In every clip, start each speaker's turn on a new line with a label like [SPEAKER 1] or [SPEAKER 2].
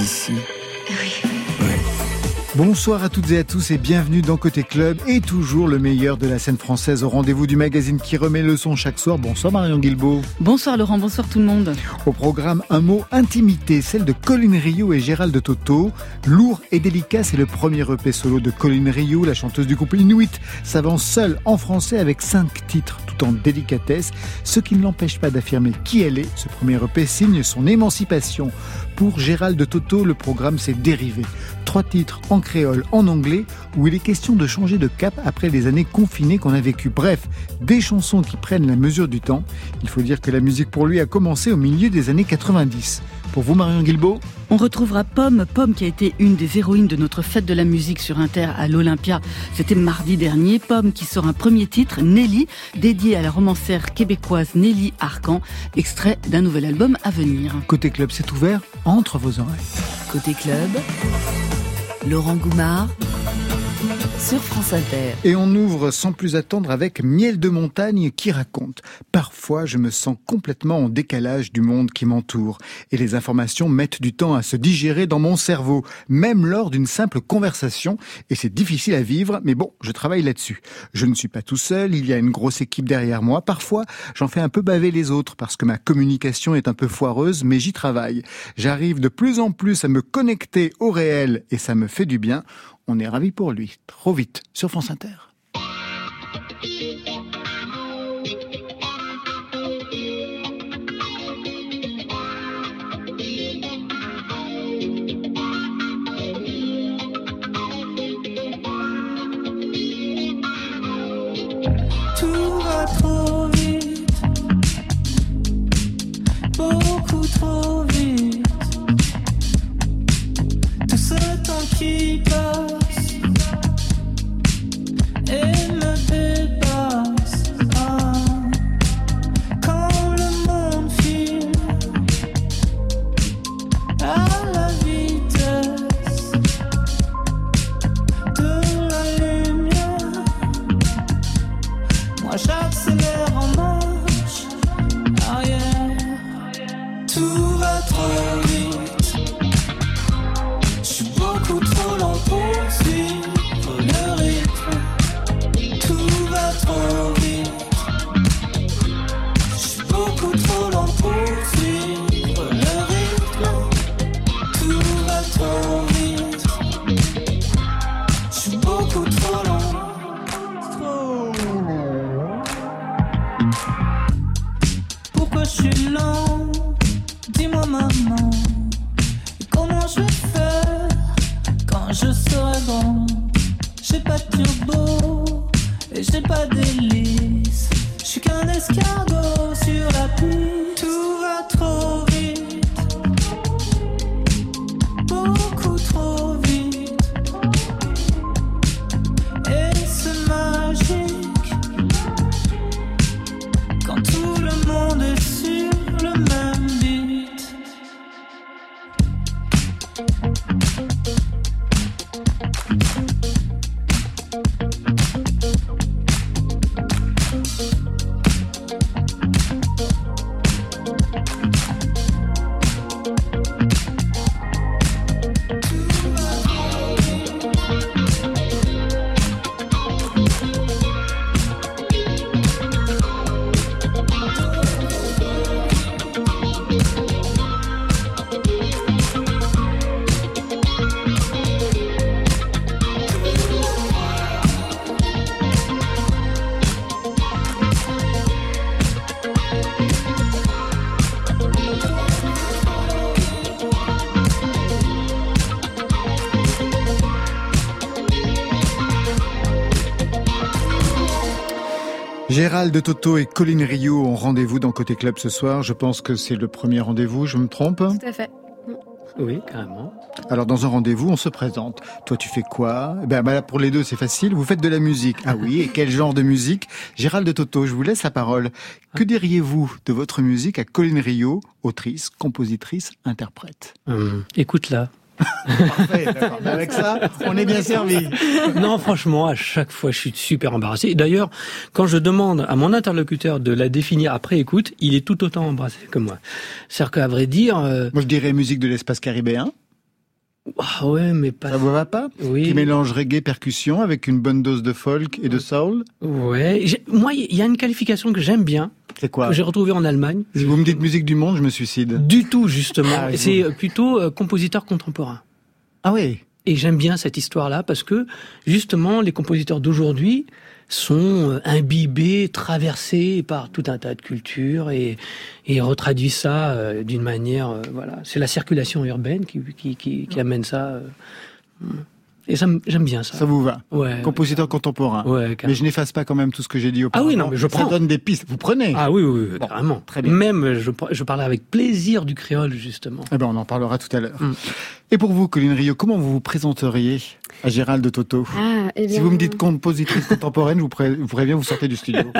[SPEAKER 1] Ici
[SPEAKER 2] Bonsoir à toutes et à tous et bienvenue dans Côté Club et toujours le meilleur de la scène française au rendez-vous du magazine qui remet le son chaque soir. Bonsoir Marion Guilbault.
[SPEAKER 3] Bonsoir Laurent, bonsoir tout le monde.
[SPEAKER 2] Au programme, un mot intimité, celle de Colin Rio et Gérald de Toto. Lourd et délicat, c'est le premier EP solo de Colin Rio, la chanteuse du groupe Inuit, s'avance seule en français avec cinq titres tout en délicatesse, ce qui ne l'empêche pas d'affirmer qui elle est. Ce premier EP signe son émancipation. Pour Gérald de Toto, le programme s'est dérivé. Trois titres en créole, en anglais, où il est question de changer de cap après les années confinées qu'on a vécues. Bref, des chansons qui prennent la mesure du temps. Il faut dire que la musique pour lui a commencé au milieu des années 90. Pour vous, Marion Guilbault
[SPEAKER 3] On retrouvera Pomme, Pomme qui a été une des héroïnes de notre fête de la musique sur Inter à l'Olympia. C'était mardi dernier. Pomme qui sort un premier titre, Nelly, dédié à la romancière québécoise Nelly Arcan, extrait d'un nouvel album à venir.
[SPEAKER 2] Côté club, c'est ouvert entre vos oreilles.
[SPEAKER 4] Côté club, Laurent Goumard sur France.
[SPEAKER 2] Et on ouvre sans plus attendre avec Miel de montagne qui raconte. Parfois, je me sens complètement en décalage du monde qui m'entoure et les informations mettent du temps à se digérer dans mon cerveau, même lors d'une simple conversation et c'est difficile à vivre, mais bon, je travaille là-dessus. Je ne suis pas tout seul, il y a une grosse équipe derrière moi. Parfois, j'en fais un peu baver les autres parce que ma communication est un peu foireuse, mais j'y travaille. J'arrive de plus en plus à me connecter au réel et ça me fait du bien. On est ravis pour lui. Trop vite sur France Inter.
[SPEAKER 5] Trop vite. Tout ce temps qui passe
[SPEAKER 2] Gérald de Toto et Colin Rio ont rendez-vous dans Côté Club ce soir. Je pense que c'est le premier rendez-vous, je me trompe?
[SPEAKER 6] Tout à fait. Oui, carrément.
[SPEAKER 2] Alors dans un rendez-vous, on se présente. Toi, tu fais quoi? Eh Ben bah, pour les deux, c'est facile. Vous faites de la musique. Ah oui, et quel genre de musique? Gérald de Toto, je vous laisse la parole. Que diriez-vous de votre musique à Colline Rio, autrice, compositrice, interprète?
[SPEAKER 6] Hum, Écoute-la.
[SPEAKER 2] Parfait, d'accord. Avec ça, on est bien servi.
[SPEAKER 6] non, franchement, à chaque fois, je suis super embarrassé. D'ailleurs, quand je demande à mon interlocuteur de la définir après écoute, il est tout autant embarrassé que moi. C'est-à-dire qu'à vrai dire, euh,
[SPEAKER 2] Moi, je dirais musique de l'espace caribéen.
[SPEAKER 6] Ah ouais, mais pas.
[SPEAKER 2] Ça vous va pas
[SPEAKER 6] Oui.
[SPEAKER 2] Qui mélange reggae, percussion avec une bonne dose de folk et de soul.
[SPEAKER 6] Ouais. Moi, il y a une qualification que j'aime bien,
[SPEAKER 2] C'est quoi
[SPEAKER 6] que j'ai retrouvée en Allemagne.
[SPEAKER 2] Si vous me dites musique du monde, je me suicide.
[SPEAKER 6] Du tout, justement.
[SPEAKER 2] Ah,
[SPEAKER 6] C'est euh, plutôt euh, compositeur contemporain.
[SPEAKER 2] Ah oui.
[SPEAKER 6] Et j'aime bien cette histoire-là parce que justement, les compositeurs d'aujourd'hui sont euh, imbibés, traversés par tout un tas de cultures et, et retraduisent ça euh, d'une manière, euh, voilà. C'est la circulation urbaine qui, qui, qui, qui amène ça. Euh, et ça, me- j'aime bien ça.
[SPEAKER 2] Ça vous va
[SPEAKER 6] Ouais.
[SPEAKER 2] Compositeur contemporain.
[SPEAKER 6] Ouais,
[SPEAKER 2] Mais je n'efface pas quand même tout ce que j'ai dit
[SPEAKER 6] Ah
[SPEAKER 2] auparavant.
[SPEAKER 6] oui, non, mais je
[SPEAKER 2] Ça
[SPEAKER 6] prends.
[SPEAKER 2] donne des pistes. Vous prenez
[SPEAKER 6] Ah oui, oui, oui,
[SPEAKER 2] Bon,
[SPEAKER 6] carrément.
[SPEAKER 2] très bien.
[SPEAKER 6] Même, je, je parlerai avec plaisir du créole, justement.
[SPEAKER 2] Eh ben, on en parlera tout à l'heure.
[SPEAKER 6] Mm.
[SPEAKER 2] Et pour vous, Colline Rio, comment vous vous présenteriez à Gérald de Toto
[SPEAKER 7] Ah, eh bien,
[SPEAKER 2] Si vous me dites compositrice contemporaine, vous, vous préviens, vous sortez du studio.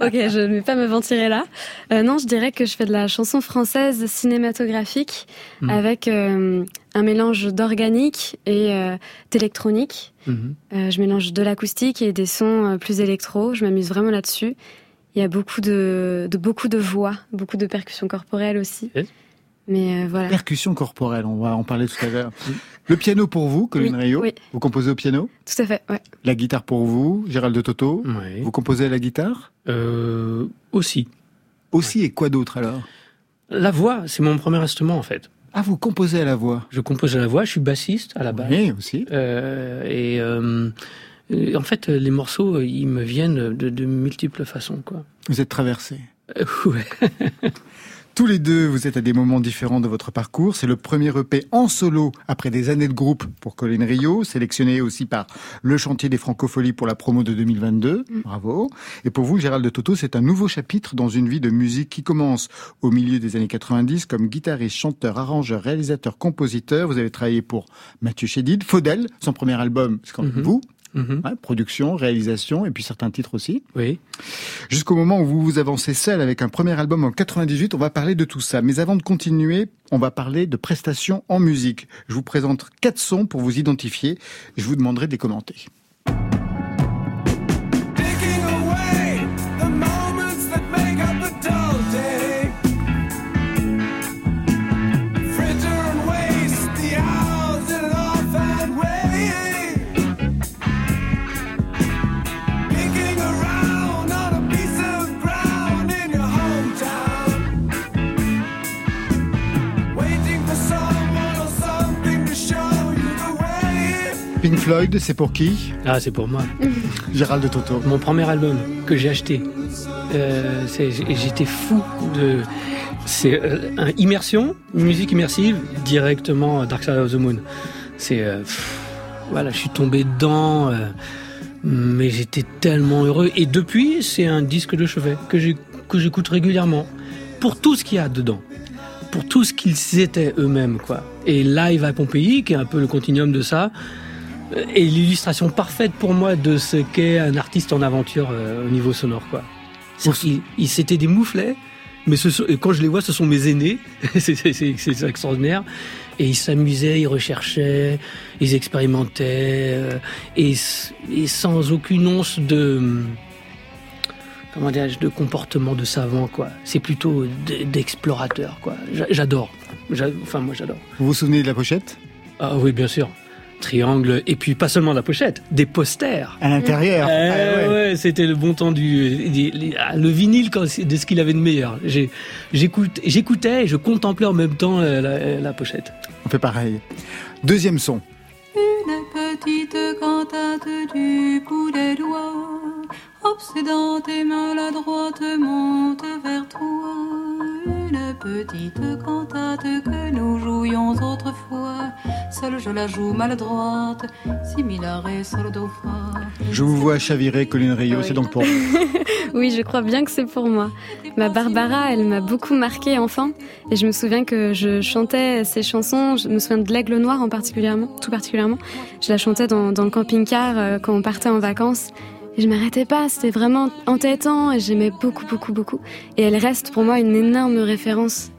[SPEAKER 7] Ok, je ne vais pas m'aventurer là. Euh, non, je dirais que je fais de la chanson française cinématographique
[SPEAKER 6] Mhm.
[SPEAKER 7] avec euh, un mélange d'organique et euh, d'électronique.
[SPEAKER 6] Mhm.
[SPEAKER 7] Euh, je mélange de l'acoustique et des sons euh, plus électro. Je m'amuse vraiment là-dessus. Il y a beaucoup de, de beaucoup de voix, beaucoup de percussions corporelles aussi.
[SPEAKER 6] Yes.
[SPEAKER 7] Mais euh, voilà.
[SPEAKER 2] Percussion corporelle, on va en parler tout à l'heure. Le piano pour vous, Colline
[SPEAKER 7] Oui,
[SPEAKER 2] Rio
[SPEAKER 7] oui.
[SPEAKER 2] Vous composez au piano?
[SPEAKER 7] Tout à fait, ouais.
[SPEAKER 2] La guitare pour vous, Gérald de Toto. Vous composez à la guitare?
[SPEAKER 6] Euh, aussi.
[SPEAKER 2] Aussi, et quoi d'autre alors?
[SPEAKER 6] La voix, c'est mon premier instrument, en fait.
[SPEAKER 2] Ah, vous composez à la voix
[SPEAKER 6] Je compose à la voix, je suis bassiste à la base.
[SPEAKER 2] Oui, aussi.
[SPEAKER 6] Euh, et euh, en fait, les morceaux, ils me viennent de, de multiples façons, quoi.
[SPEAKER 2] Vous êtes traversé.
[SPEAKER 6] Euh, ouais.
[SPEAKER 2] Tous les deux, vous êtes à des moments différents de votre parcours. C'est le premier EP en solo après des années de groupe pour Colin Rio, sélectionné aussi par le chantier des Francopholies pour la promo de 2022. Bravo. Et pour vous, Gérald de Toto, c'est un nouveau chapitre dans une vie de musique qui commence au milieu des années 90 comme guitariste, chanteur, arrangeur, réalisateur, compositeur. Vous avez travaillé pour Mathieu Chédid, Faudel, son premier album, c'est quand même
[SPEAKER 6] Mhm.
[SPEAKER 2] vous.
[SPEAKER 6] Mhm.
[SPEAKER 2] production, réalisation et puis certains titres aussi.
[SPEAKER 6] Oui.
[SPEAKER 2] Jusqu'au moment où vous vous avancez seul avec un premier album en 98, on va parler de tout ça. Mais avant de continuer, on va parler de prestations en musique. Je vous présente quatre sons pour vous identifier. Je vous demanderai de les commenter. Pink Floyd, c'est pour qui
[SPEAKER 6] Ah, c'est pour moi.
[SPEAKER 2] Gérald de Toto.
[SPEAKER 6] Mon premier album que j'ai acheté. Euh, j'étais fou de. C'est euh, un immersion, musique immersive, directement Dark Side of the Moon. C'est. euh, voilà, je suis tombé dedans, mais j'étais tellement heureux. Et depuis, c'est un disque de chevet que j'écoute régulièrement. Pour tout ce qu'il y a dedans. Pour tout ce qu'ils étaient eux-mêmes, quoi. Et Live à Pompéi, qui est un peu le continuum de ça, est l'illustration parfaite pour moi de ce qu'est un artiste en aventure euh, au niveau sonore, quoi. Ils s'étaient des mouflets, mais ce et quand je les vois, ce sont mes aînés. c'est extraordinaire. Et ils s'amusaient, ils recherchaient, ils expérimentaient, euh, et, et sans aucune once de comment dirais-je, de comportement de savant, quoi. C'est plutôt d'explorateur, quoi. J'a- J'adore. J'a- Enfin, moi, j'adore.
[SPEAKER 2] Vous vous souvenez de la pochette?
[SPEAKER 6] Ah oui, bien sûr. Triangle, et puis pas seulement la pochette, des posters.
[SPEAKER 2] À l'intérieur.
[SPEAKER 6] Eh
[SPEAKER 2] Ah ouais.
[SPEAKER 6] ouais, c'était le bon temps du le vinyle quand c'est- de ce qu'il avait de meilleur. J'écoutais et je contemplais en même temps euh, la, la pochette.
[SPEAKER 2] On fait pareil. Deuxième son.
[SPEAKER 8] Une petite cantate du bout des doigts, obsédante et maladroite monte vers toi. Une petite cantate que nous jouions autrefois seule je la joue maladroite. Si mi la ré sol do fa.
[SPEAKER 2] Je vous vois chavirer, Colline Rio,
[SPEAKER 7] Oui.
[SPEAKER 2] c'est donc pour vous.
[SPEAKER 7] Oui, je crois bien que c'est pour moi. Ma Barbara, elle m'a beaucoup marquée enfant. Et je me souviens que je chantais ces chansons. Je me souviens de l'Aigle Noir en particulièrement, tout particulièrement. Je la chantais dans, dans le camping-car euh, quand on partait en vacances. Et je m'arrêtais pas. C'était vraiment entêtant et j'aimais beaucoup, beaucoup, beaucoup. Et elle reste pour moi une énorme référence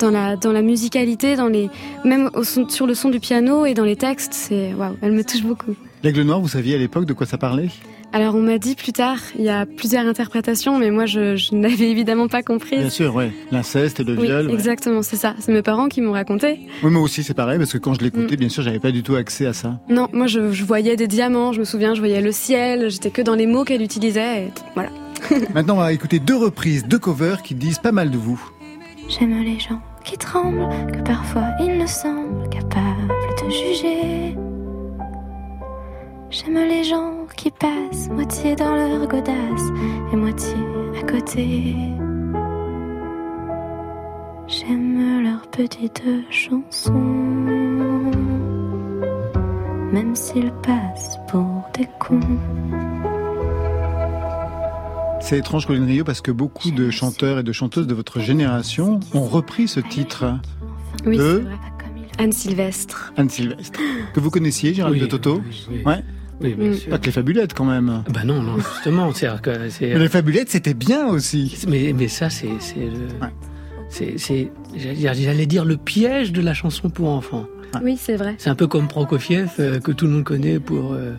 [SPEAKER 7] dans la, dans la musicalité, dans les, même sur le son du piano et dans les textes. C'est, waouh, elle me touche beaucoup.
[SPEAKER 2] L'aigle noir, vous saviez à l'époque de quoi ça parlait?
[SPEAKER 7] Alors on m'a dit plus tard, il y a plusieurs interprétations, mais moi je, je n'avais évidemment pas compris.
[SPEAKER 2] Bien sûr, ouais. L'inceste et le
[SPEAKER 7] Oui,
[SPEAKER 2] viol. ouais.
[SPEAKER 7] exactement, c'est ça. C'est mes parents qui m'ont raconté.
[SPEAKER 2] Oui, moi aussi, c'est pareil, parce que quand je
[SPEAKER 7] Mm.
[SPEAKER 2] l'écoutais, bien sûr, j'avais pas du tout accès à ça.
[SPEAKER 7] Non, moi je, je voyais des diamants, je me souviens, je voyais le ciel, j'étais que dans les mots qu'elle utilisait. Et voilà.
[SPEAKER 2] Maintenant, on va écouter deux reprises, deux covers qui disent pas mal de vous.
[SPEAKER 9] J'aime les gens qui tremblent, que parfois ils ne semblent capables de juger. J'aime les gens qui passent moitié dans leur godasse et moitié à côté. J'aime leurs petites chansons, même s'ils passent pour des cons.
[SPEAKER 2] C'est étrange, Colline Rio, parce que beaucoup de chanteurs et de chanteuses de votre génération ont repris ce titre,
[SPEAKER 7] Oui,
[SPEAKER 2] De.
[SPEAKER 7] Anne Sylvestre.
[SPEAKER 2] Anne Sylvestre, que vous connaissiez, Gérald
[SPEAKER 6] Oui,
[SPEAKER 2] de Toto
[SPEAKER 6] oui, oui.
[SPEAKER 2] Ouais.
[SPEAKER 6] Oui, bien
[SPEAKER 7] Mm.
[SPEAKER 6] sûr.
[SPEAKER 2] Pas que les fabulettes, quand même.
[SPEAKER 6] Bah non, non, justement, que.
[SPEAKER 2] Mais les fabulettes, c'était bien aussi.
[SPEAKER 6] Mais, mais ça, c'est c'est le.
[SPEAKER 2] Ouais.
[SPEAKER 6] C'est, c'est, j'allais dire le piège de la chanson pour enfants.
[SPEAKER 7] Oui, c'est vrai.
[SPEAKER 6] C'est un peu comme Prokofiev euh, que tout le monde connaît pour euh,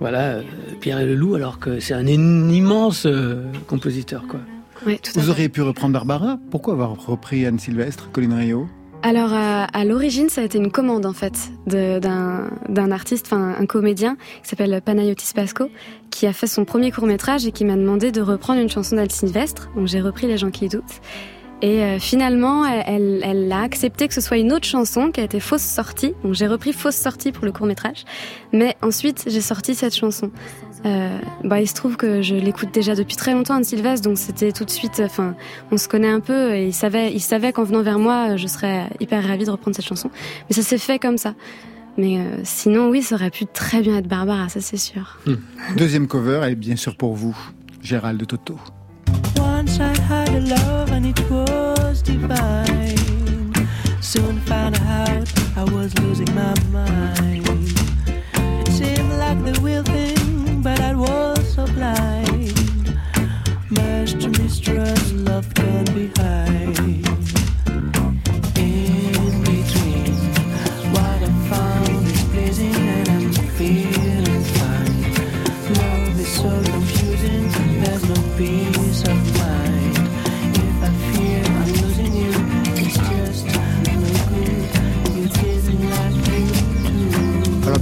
[SPEAKER 6] voilà euh, Pierre et le Loup, alors que c'est un immense euh, compositeur quoi.
[SPEAKER 7] Oui, tout à
[SPEAKER 2] Vous
[SPEAKER 7] fait.
[SPEAKER 2] auriez pu reprendre Barbara Pourquoi avoir repris Anne Sylvestre, Colline Rio
[SPEAKER 7] Alors à, à l'origine, ça a été une commande en fait d'un artiste, enfin un comédien qui s'appelle Panayotis Pasco, qui a fait son premier court métrage et qui m'a demandé de reprendre une chanson d'Al Sylvestre. Donc j'ai repris Les gens qui doutent. Et euh, finalement, elle, a accepté que ce soit une autre chanson qui a été fausse sortie. Donc j'ai repris fausse sortie pour le court métrage. Mais ensuite, j'ai sorti cette chanson. Euh, bah, il se trouve que je l'écoute déjà depuis très longtemps, Anne Sylvestre, donc c'était tout de suite. Enfin, on se connaît un peu et il savait, il savait qu'en venant vers moi, je serais hyper ravie de reprendre cette chanson. Mais ça s'est fait comme ça. Mais euh, sinon, oui, ça aurait pu très bien être Barbara, ça c'est sûr.
[SPEAKER 2] Deuxième cover, elle est bien sûr pour vous, Gérald de Toto.
[SPEAKER 5] I love and it was divine. Soon found out I was losing my mind. Seemed like the real thing, but I was so blind. Love can be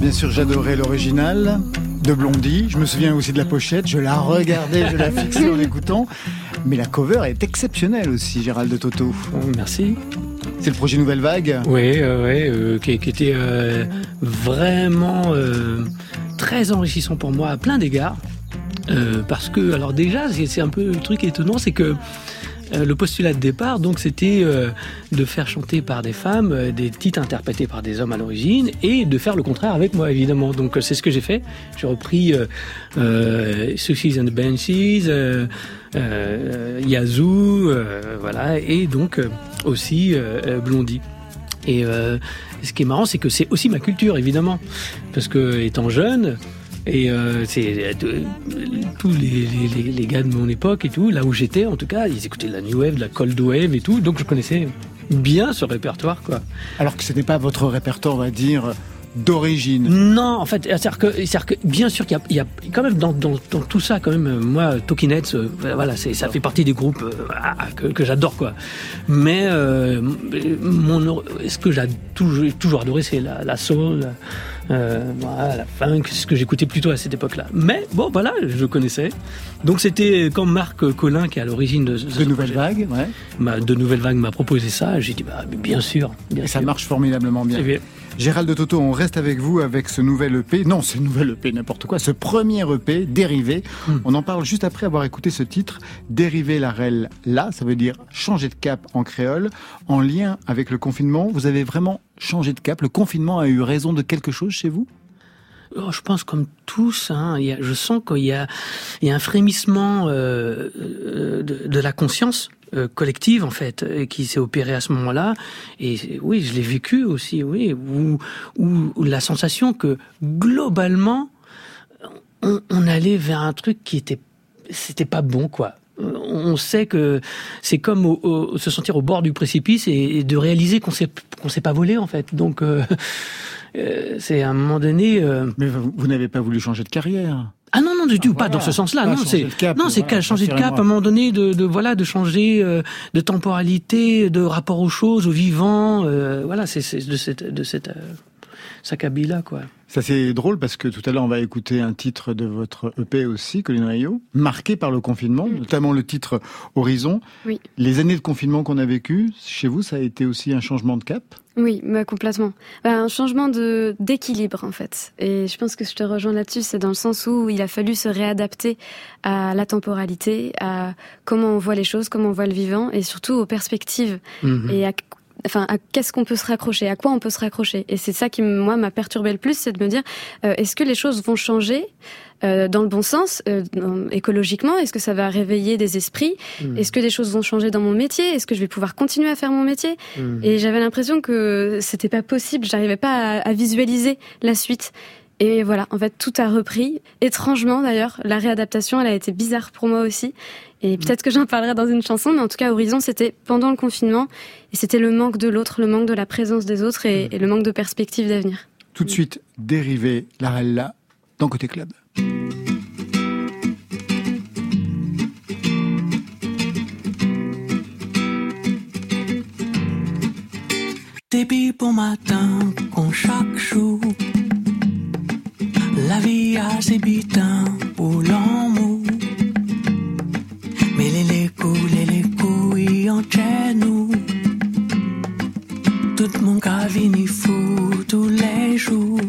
[SPEAKER 2] bien sûr, j'adorais l'original de Blondie. Je me souviens aussi de la pochette. Je la regardais, je la fixais en l'écoutant. Mais la cover est exceptionnelle aussi, Gérald de Toto.
[SPEAKER 6] Merci.
[SPEAKER 2] C'est le projet Nouvelle Vague.
[SPEAKER 6] Oui, euh, ouais, euh, qui, qui était euh, vraiment très enrichissant pour moi à plein d'égards. Parce que, alors déjà, c'est c'est un peu le truc étonnant, c'est que euh, le postulat de départ, donc, c'était euh, de faire chanter par des femmes euh, des titres interprétés par des hommes à l'origine et de faire le contraire avec moi, évidemment. Donc, euh, c'est ce que j'ai fait. J'ai repris euh, euh, Sushis and the Banshees, Yazoo, voilà, et donc aussi Blondie. Et ce qui est marrant, c'est que c'est aussi ma culture, évidemment, parce que étant jeune, et euh, c'est euh, tous les, gars de mon époque et tout, là où j'étais, en tout cas, ils écoutaient de la new wave, de la cold wave et tout, donc je connaissais bien ce répertoire, quoi.
[SPEAKER 2] Alors que ce n'est pas votre répertoire, on va dire, d'origine.
[SPEAKER 6] Non, en fait, c'est-à-dire que, bien sûr qu'il y a, il y a quand même dans, dans, dans tout ça, quand même, euh, moi, Talking Heads, euh, voilà, ça fait partie des groupes euh, ah, que, que j'adore, quoi. Mais euh, mon, ce que j'ai toujours, toujours adoré, c'est la, la soul, voilà, la funk, ce que j'écoutais plutôt à cette époque-là. Mais bon, voilà, je connaissais. Donc c'était quand Marc Collin qui est à l'origine de,
[SPEAKER 2] De Nouvelle Vague, ouais.
[SPEAKER 6] de Nouvelle Vague m'a proposé ça. J'ai dit bah bien sûr, bien
[SPEAKER 2] Et ça
[SPEAKER 6] sûr.
[SPEAKER 2] marche formidablement bien. Gérald de Toto, on reste avec vous avec ce nouvel EP. Non, ce nouvel EP, n'importe quoi. Ce premier EP, Dérivé. On en parle juste après avoir écouté ce titre. Dérivé la rel là, ça veut dire changer de cap en créole. En lien avec le confinement, vous avez vraiment changé de cap. Le confinement a eu raison de quelque chose chez vous?
[SPEAKER 10] Oh, je pense comme tous, hein, je sens qu'il y a, il y a un frémissement euh, euh, de, de la conscience euh, collective en fait euh, qui s'est opérée à ce moment-là. Et oui, je l'ai vécu aussi, oui, où, la sensation que globalement on, on allait vers un truc qui était, c'était pas bon quoi. On sait que c'est comme au- au- se sentir au bord du précipice et, et de réaliser qu'on s'est qu'on s'est pas volé en fait. Donc euh, euh, c'est à un moment donné. euh,
[SPEAKER 2] Mais vous, vous n'avez pas voulu changer de carrière
[SPEAKER 10] ah non non du tout pas
[SPEAKER 2] voilà.
[SPEAKER 10] dans ce sens-là non c'est non c'est
[SPEAKER 2] voilà,
[SPEAKER 10] changer de cap à un moment donné de, de voilà de changer euh, de temporalité de rapport aux choses aux vivants euh, voilà c'est c'est de cette de cette quoi
[SPEAKER 2] Ça c'est drôle parce que tout à l'heure on va écouter un titre de votre EP aussi, Colin Rio, marqué par le confinement, notamment le titre Horizon.
[SPEAKER 7] Oui.
[SPEAKER 2] Les années de confinement qu'on a vécues, chez vous, ça a été aussi un changement de cap?
[SPEAKER 7] Oui, bah, complètement. Bah, un changement de d'équilibre en fait. Et je pense que je te rejoins là-dessus, c'est dans le sens où il a fallu se réadapter à la temporalité, à comment on voit les choses, comment on voit le vivant, et surtout aux perspectives
[SPEAKER 10] Mhm.
[SPEAKER 7] et à Enfin, à qu'est-ce qu'on peut se raccrocher, à quoi on peut se raccrocher. Et c'est ça qui, moi, m'a perturbé le plus, c'est de me dire, euh, est-ce que les choses vont changer euh, dans le bon sens, euh, écologiquement? Est-ce que ça va réveiller des esprits?
[SPEAKER 10] Mhm.
[SPEAKER 7] Est-ce que des choses vont changer dans mon métier? Est-ce que je vais pouvoir continuer à faire mon métier?
[SPEAKER 10] Mhm.
[SPEAKER 7] Et j'avais l'impression que c'était pas possible, j'arrivais pas à, à visualiser la suite. Et voilà, en fait, tout a repris. Étrangement, d'ailleurs, la réadaptation, elle a été bizarre pour moi aussi. Et peut-être que j'en parlerai dans une chanson, mais en tout cas, Horizon, c'était pendant le confinement. Et c'était le manque de l'autre, le manque de la présence des autres et, et le manque de perspective d'avenir.
[SPEAKER 2] Tout de suite, dérivé la Rella dans Côté Club.
[SPEAKER 6] Depuis bon matin, qu'on chaque jour, la vie a ses bitins pour l'amour. Mais les les couilles, les couilles en nous. Tout mon cas vini fou tous les jours.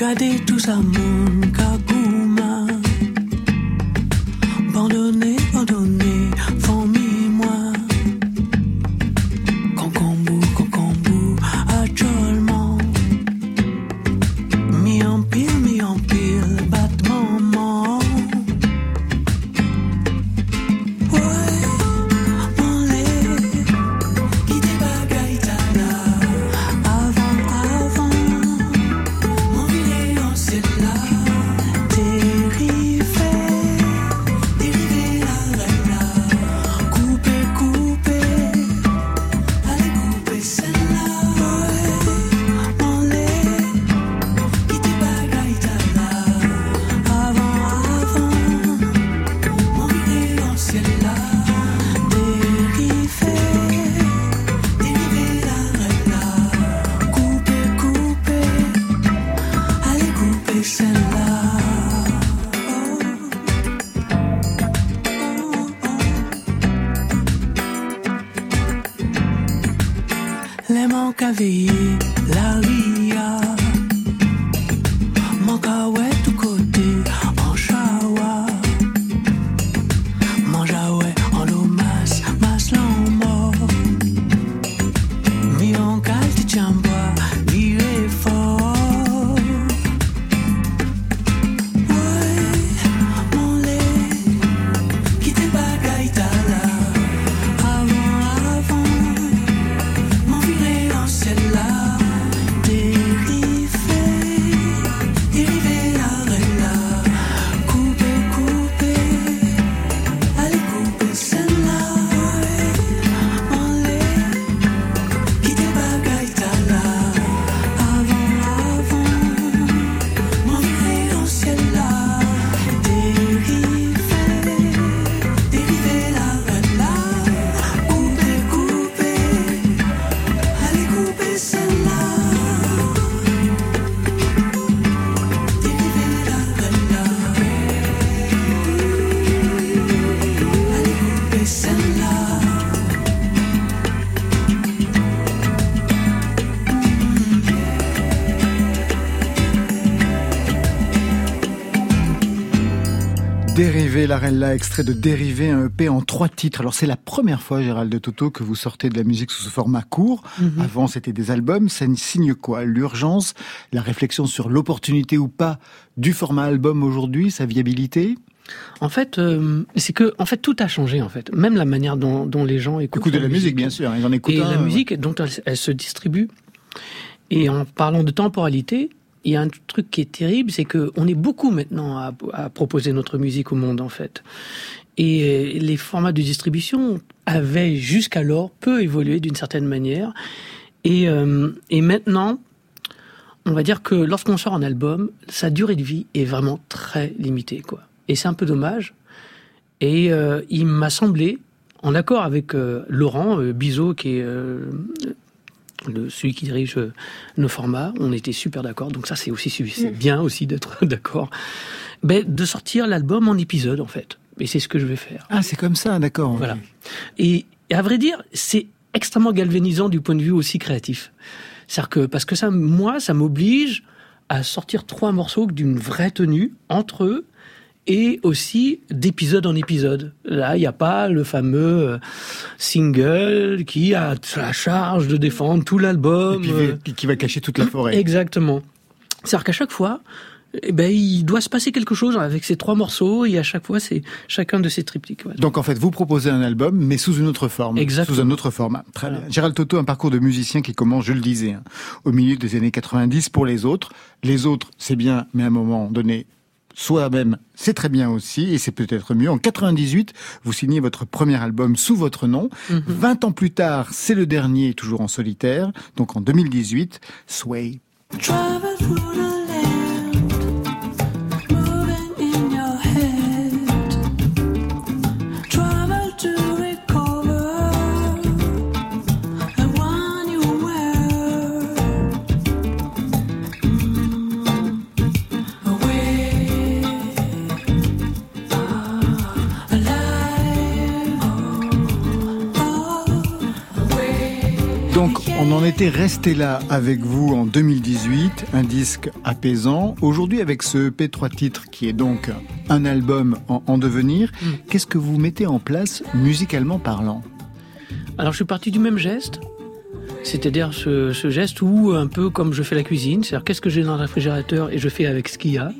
[SPEAKER 6] Gardez tout ça, mon abandonné,
[SPEAKER 2] Larella, extrait de Dérivé, un EP en trois titres. Alors c'est la première fois, Gérald de Toto, que vous sortez de la musique sous ce format court.
[SPEAKER 6] Mhm.
[SPEAKER 2] Avant, c'était des albums. Ça signe quoi? L'urgence, la réflexion sur l'opportunité ou pas du format album aujourd'hui, sa viabilité?
[SPEAKER 6] En fait, euh, c'est que en fait tout a changé en fait. Même la manière dont, dont les gens écoutent
[SPEAKER 2] Écoute de la musique, bien sûr. Ils en écoutent
[SPEAKER 6] et
[SPEAKER 2] un,
[SPEAKER 6] la
[SPEAKER 2] ouais.
[SPEAKER 6] musique dont elle, elle se distribue. Et en parlant de temporalité, il y a un truc qui est terrible, c'est que on est beaucoup maintenant à, proposer notre musique au monde en fait. Et euh, les formats de distribution avaient jusqu'alors peu évolué d'une certaine manière. Et, euh, et maintenant, on va dire que lorsqu'on sort un album, sa durée de vie est vraiment très limitée, quoi. Et c'est un peu dommage. Et euh, il m'a semblé, en accord avec Laurent euh, Bizot, qui est le, celui qui dirige euh, nos formats, on était super d'accord. Donc ça, c'est aussi c'est bien aussi d'être d'accord. Ben, de sortir l'album en épisode, en fait. Et c'est ce que je vais faire.
[SPEAKER 2] Ah, c'est comme ça, d'accord.
[SPEAKER 6] Voilà. Et, et à vrai dire, c'est extrêmement galvanisant du point de vue aussi créatif. C'est-à-dire que parce que ça, moi, ça m'oblige à sortir trois morceaux d'une vraie tenue entre eux et aussi d'épisode en épisode. Là, il n'y a pas le fameux euh, single qui a la charge de défendre tout l'album. Euh,
[SPEAKER 2] qui- qui va cacher toute la forêt.
[SPEAKER 6] Exactement. C'est-à-dire qu'à chaque fois, eh ben, il doit se passer quelque chose avec ces trois morceaux et à chaque fois, c'est chacun de ces triptyques. voilà.
[SPEAKER 2] Donc en fait, vous proposez un album, mais sous une autre forme,
[SPEAKER 6] Exactement.
[SPEAKER 2] sous un autre format. Très bien. Gérald Toto, un parcours de musicien qui commence, je le disais, hein, au milieu des années 90 pour les autres. Les autres, c'est bien, mais à un moment donné, soi-même, c'est très bien aussi, et c'est peut-être mieux. En 98, vous signez votre premier album sous votre nom.
[SPEAKER 6] Mhm.
[SPEAKER 2] 20 ans plus tard, c'est le dernier, toujours en solitaire. Donc en 2018, Sway.
[SPEAKER 5] Travel
[SPEAKER 2] Donc, on en était resté là avec vous en 2018, un disque apaisant. Aujourd'hui, avec ce EP 3 titres qui est donc un album en, en devenir,
[SPEAKER 6] Mm.
[SPEAKER 2] qu'est-ce que vous mettez en place musicalement parlant?
[SPEAKER 6] Alors je suis parti du même geste, c'est-à-dire ce, ce geste où un peu comme je fais la cuisine, c'est-à-dire qu'est-ce que j'ai dans le réfrigérateur et je fais avec ce qu'il y a.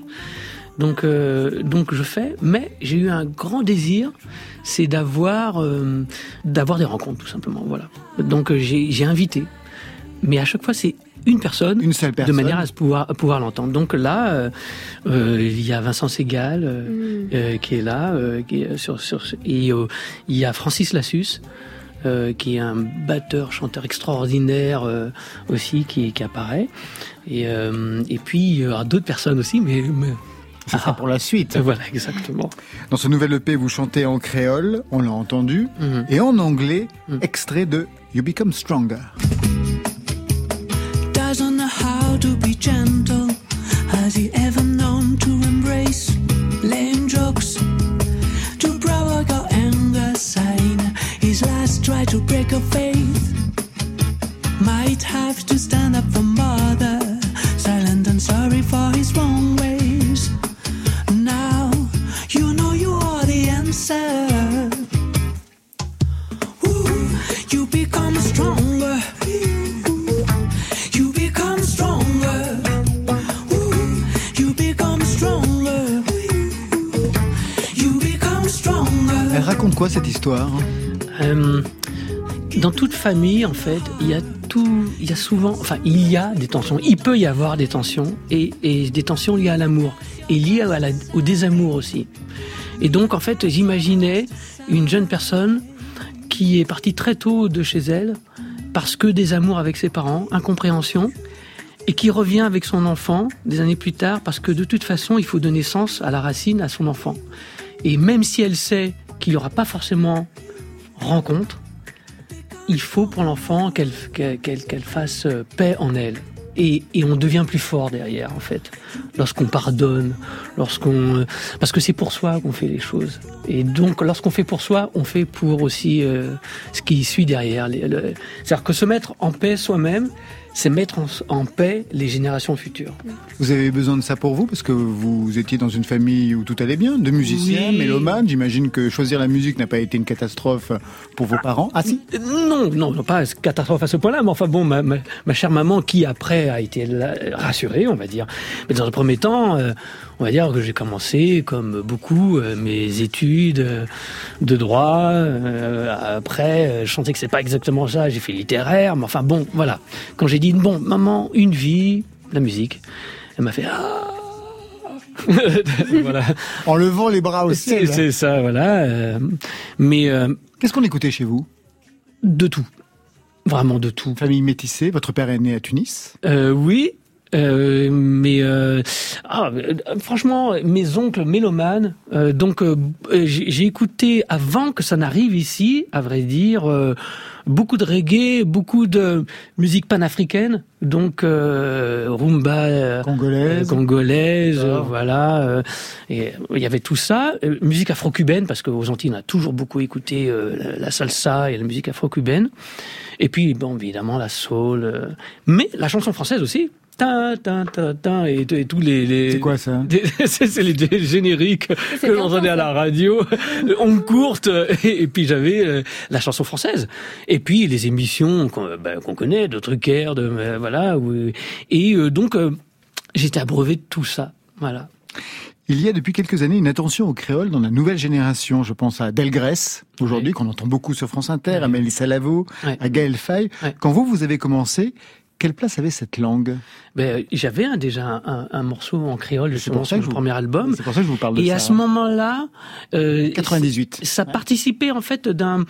[SPEAKER 6] Donc euh, donc je fais, mais j'ai eu un grand désir, c'est d'avoir euh, d'avoir des rencontres tout simplement, voilà. Donc euh, j'ai j'ai invité, mais à chaque fois c'est une personne,
[SPEAKER 2] Une seule
[SPEAKER 6] de
[SPEAKER 2] personne.
[SPEAKER 6] manière à se pouvoir à pouvoir l'entendre. Donc là, euh, euh, il y a Vincent Segal euh,
[SPEAKER 7] Mm.
[SPEAKER 6] euh, qui est là, euh, qui est sur sur et euh, il y a Francis Lassus. euh, qui est un batteur, chanteur extraordinaire euh, aussi, qui, qui apparaît. Et, euh, et puis, il y aura d'autres personnes aussi, mais... mais
[SPEAKER 2] Ce sera pour la suite.
[SPEAKER 6] voilà, exactement.
[SPEAKER 2] Dans ce nouvel EP, vous chantez en créole, on l'a entendu,
[SPEAKER 6] Mhm.
[SPEAKER 2] et en anglais,
[SPEAKER 6] Mhm.
[SPEAKER 2] extrait de You Become Stronger.
[SPEAKER 5] doesn't know how to be gentle. Has he ever known to embrace lame jokes? To provoke our anger, sign his last try to break a faith. Might have to stand up for mother, silent and sorry for his wrong
[SPEAKER 2] raconte quoi cette histoire?
[SPEAKER 6] Euh, dans toute famille, en fait, il y a tout, il y a souvent, enfin, il y a des tensions. Il peut y avoir des tensions et, des tensions liées à l'amour et liées au désamour aussi. Et donc, en fait, j'imaginais une jeune personne qui est partie très tôt de chez elle parce que désamour avec ses parents, incompréhension, et qui revient avec son enfant des années plus tard parce que de toute façon, il faut donner sens à la racine, à son enfant. Et même si elle sait qu'il n'y aura pas forcément rencontre, il faut pour l'enfant qu'elle fasse euh, paix en elle. Et, et on devient plus fort derrière, en fait, lorsqu'on pardonne, lorsqu'on, euh, parce que c'est pour soi qu'on fait les choses. Et donc, lorsqu'on fait pour soi, on fait pour aussi euh, ce qui suit derrière. C'est-à-dire que se mettre en paix soi-même, c'est mettre en, en paix les générations futures.
[SPEAKER 2] Vous avez besoin de ça pour vous parce que vous étiez dans une famille où tout allait bien, de musiciens,
[SPEAKER 6] Oui.
[SPEAKER 2] mélomanes. J'imagine que choisir la musique n'a pas été une catastrophe pour vos parents. Ah si
[SPEAKER 6] Non, non, non, pas catastrophe à ce point-là, mais enfin bon, ma, ma, ma chère maman, qui après a été rassurée, on va dire. Mais dans un premier temps, euh, on va dire que j'ai commencé, comme beaucoup, euh, mes études euh, de droit. euh, après, je sentais que c'est pas exactement ça. J'ai fait littéraire, mais enfin bon, voilà. Quand j'ai dit bon, maman, une vie, la musique, elle m'a fait ah. voilà.
[SPEAKER 2] En levant les bras au
[SPEAKER 6] C'est
[SPEAKER 2] ciel.
[SPEAKER 6] c'est ça, voilà. mais euh,
[SPEAKER 2] Qu'est-ce qu'on écoutait chez vous?
[SPEAKER 6] De tout, vraiment de tout.
[SPEAKER 2] Famille métissée, votre père est né à Tunis?
[SPEAKER 6] Euh, oui, euh, mais euh, ah, euh, franchement, mes oncles mélomanes, euh, donc euh, j'ai écouté avant que ça n'arrive ici, à vrai dire, euh, beaucoup de reggae, beaucoup de musique panafricaine, donc euh, rumba
[SPEAKER 2] Congolaise.
[SPEAKER 6] voilà. euh, et il y avait tout ça, musique afro-cubaine parce qu'aux Antilles on a toujours beaucoup écouté la, la salsa et la musique afro-cubaine. Et puis bon évidemment la soul, mais la chanson française aussi. Tin, tin, tin, tin, et, et tous les, les
[SPEAKER 2] C'est quoi ça
[SPEAKER 6] c'est les génériques que j'entendais à la radio, on courte, et, et puis j'avais euh, la chanson française, et puis les émissions qu'on ben, connaît, de Drucker, de euh, voilà, où- et euh, donc euh, j'étais abreuvé de tout ça, voilà.
[SPEAKER 2] Il y a depuis quelques années une attention au créole dans la nouvelle génération. Je pense à Delgrès, aujourd'hui,
[SPEAKER 6] Oui.
[SPEAKER 2] qu'on entend beaucoup sur France Inter,
[SPEAKER 6] Oui.
[SPEAKER 2] à Mélissa Lavo, à Gaël Faye. Quand vous, vous avez commencé, quelle place avait cette langue
[SPEAKER 6] Ben, j'avais déjà un, un- un morceau en créole justement
[SPEAKER 2] pour ça
[SPEAKER 6] sur
[SPEAKER 2] que
[SPEAKER 6] le
[SPEAKER 2] je vous-
[SPEAKER 6] premier album.
[SPEAKER 2] C'est pour ça que je vous parle de
[SPEAKER 6] Et
[SPEAKER 2] ça.
[SPEAKER 6] à ce moment-là, euh,
[SPEAKER 2] 98.
[SPEAKER 6] ça participait en fait d'un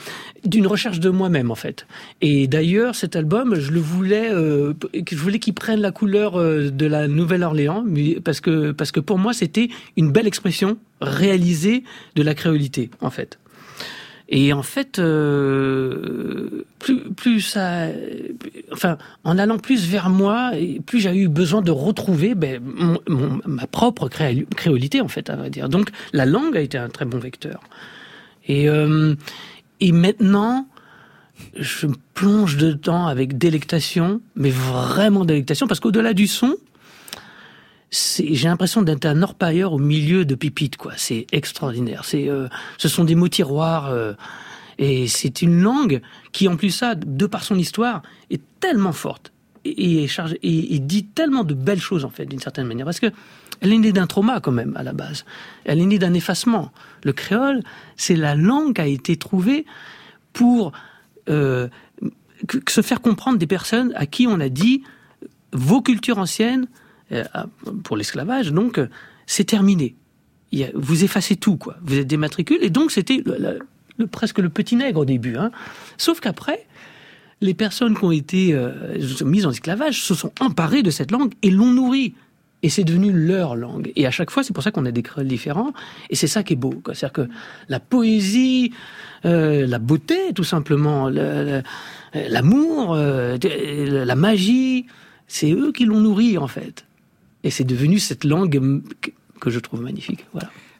[SPEAKER 6] d'une recherche de moi-même en fait. Et d'ailleurs, cet album, je le voulais, euh, je voulais qu'il prenne la couleur euh, de la Nouvelle-Orléans, parce que parce que pour moi, c'était une belle expression réalisée de la créolité en fait. Et en fait, euh, plus, plus ça, en allant plus vers moi, plus j'ai eu besoin de retrouver ben, ma propre créolité, en fait, à vrai dire. Donc, la langue a été un très bon vecteur. Et, euh, et maintenant, je plonge dedans avec délectation, mais vraiment délectation, parce qu'au-delà du son, j'ai l'impression d'être un orpailleur au milieu de pépites, quoi. C'est extraordinaire. C'est, euh, ce sont des mots tiroirs, euh, et c'est une langue qui, en plus ça, de par son histoire, est tellement forte et, chargée et, dit tellement de belles choses en fait, d'une certaine manière, parce que elle est née d'un trauma quand même à la base. Elle est née d'un effacement. Le créole, c'est la langue qui a été trouvée pour euh, se faire comprendre des personnes à qui on a dit vos cultures anciennes pour l'esclavage, donc euh, c'est terminé. Vous effacez tout, quoi. Vous êtes des matricules, et donc c'était le- le- presque le petit nègre au début. Hein. Sauf qu'après, les personnes qui ont été euh, mises en esclavage se sont emparées de cette langue et l'ont nourrie. Et c'est devenu leur langue. Et à chaque fois, c'est pour ça qu'on a des créoles différents. Et c'est ça qui est beau. C'est-à-dire que la poésie, euh, la beauté, tout simplement, le- le- l'amour, euh, la magie, c'est eux qui l'ont nourri, en fait. Et c'est devenu cette langue que- je trouve magnifique.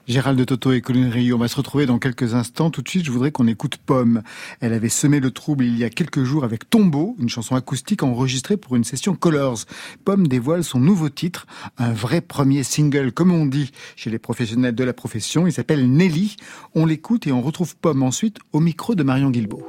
[SPEAKER 2] Gérald de Toto et Colin Rio, on va se retrouver dans quelques instants. Tout de suite, je voudrais qu'on écoute Pomme. Elle avait semé le trouble il y a quelques jours avec Tombeau, une chanson acoustique enregistrée pour une session Colors. Pomme dévoile son nouveau titre, un vrai premier single, comme on dit chez les professionnels de la profession. Il s'appelle Nelly. On l'écoute et on retrouve Pomme ensuite au micro de Marion Guilbault.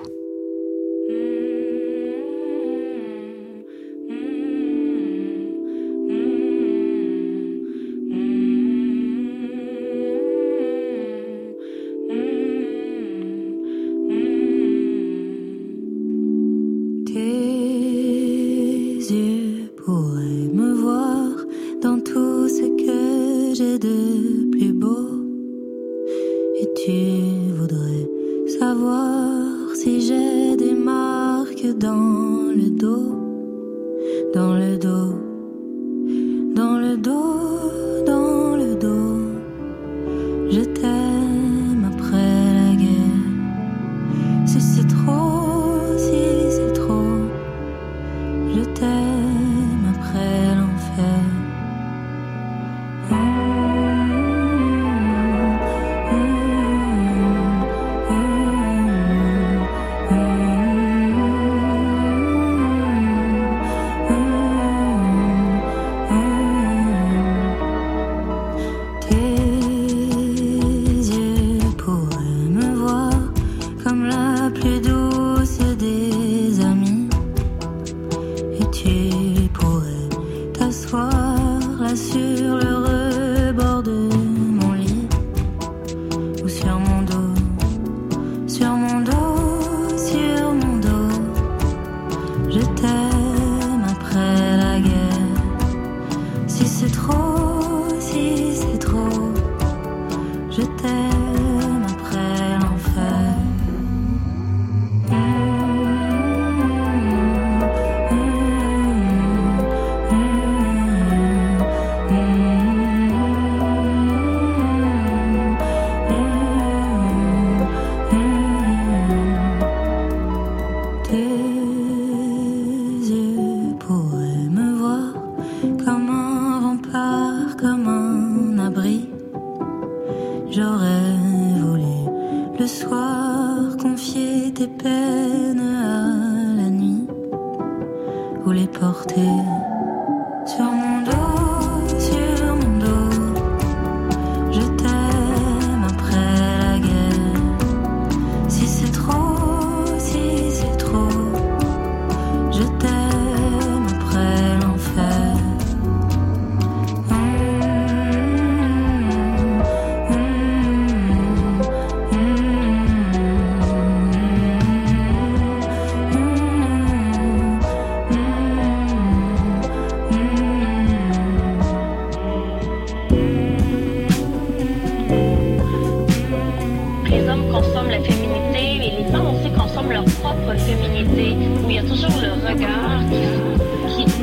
[SPEAKER 8] consomme la féminité, mais les femmes aussi consomment leur propre féminité, où il y a toujours le regard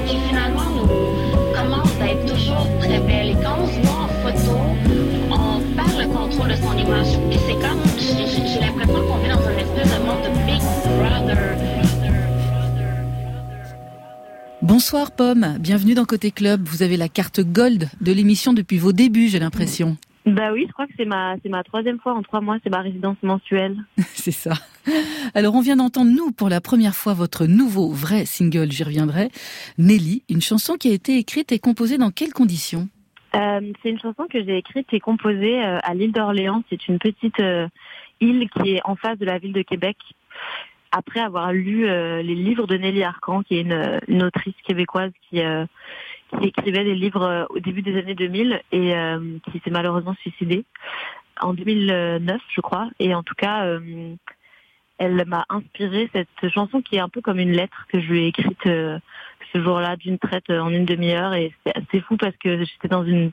[SPEAKER 8] qui, finalement nous commence à être toujours très belle. Et quand on se voit en photo, on perd le contrôle de son image. Et c'est comme, j'ai l'impression qu'on vit dans un espèce de monde de Big Brother.
[SPEAKER 3] Bonsoir Pomme, bienvenue dans Côté Club. Vous avez la carte gold de l'émission depuis vos débuts, j'ai l'impression.
[SPEAKER 11] Bah oui, je crois que c'est ma, c'est ma troisième fois en trois mois, c'est ma résidence mensuelle.
[SPEAKER 3] C'est ça. Alors on vient d'entendre, nous, pour la première fois, votre nouveau vrai single, j'y reviendrai, Nelly, une chanson qui a été écrite et composée dans quelles conditions?
[SPEAKER 11] Euh, c'est une chanson que j'ai écrite et composée euh, à l'île d'Orléans. C'est une petite euh, île qui est en face de la ville de Québec. Après avoir lu euh, les livres de Nelly Arcan, qui est une, une autrice québécoise qui, qui écrivait des livres euh, au début des années 2000 et euh, qui s'est malheureusement suicidée en 2009, je crois. Et en tout cas, euh, elle m'a inspiré cette chanson qui est un peu comme une lettre que je lui ai écrite euh, ce jour-là d'une traite en une demi-heure. Et c'est assez fou parce que j'étais dans une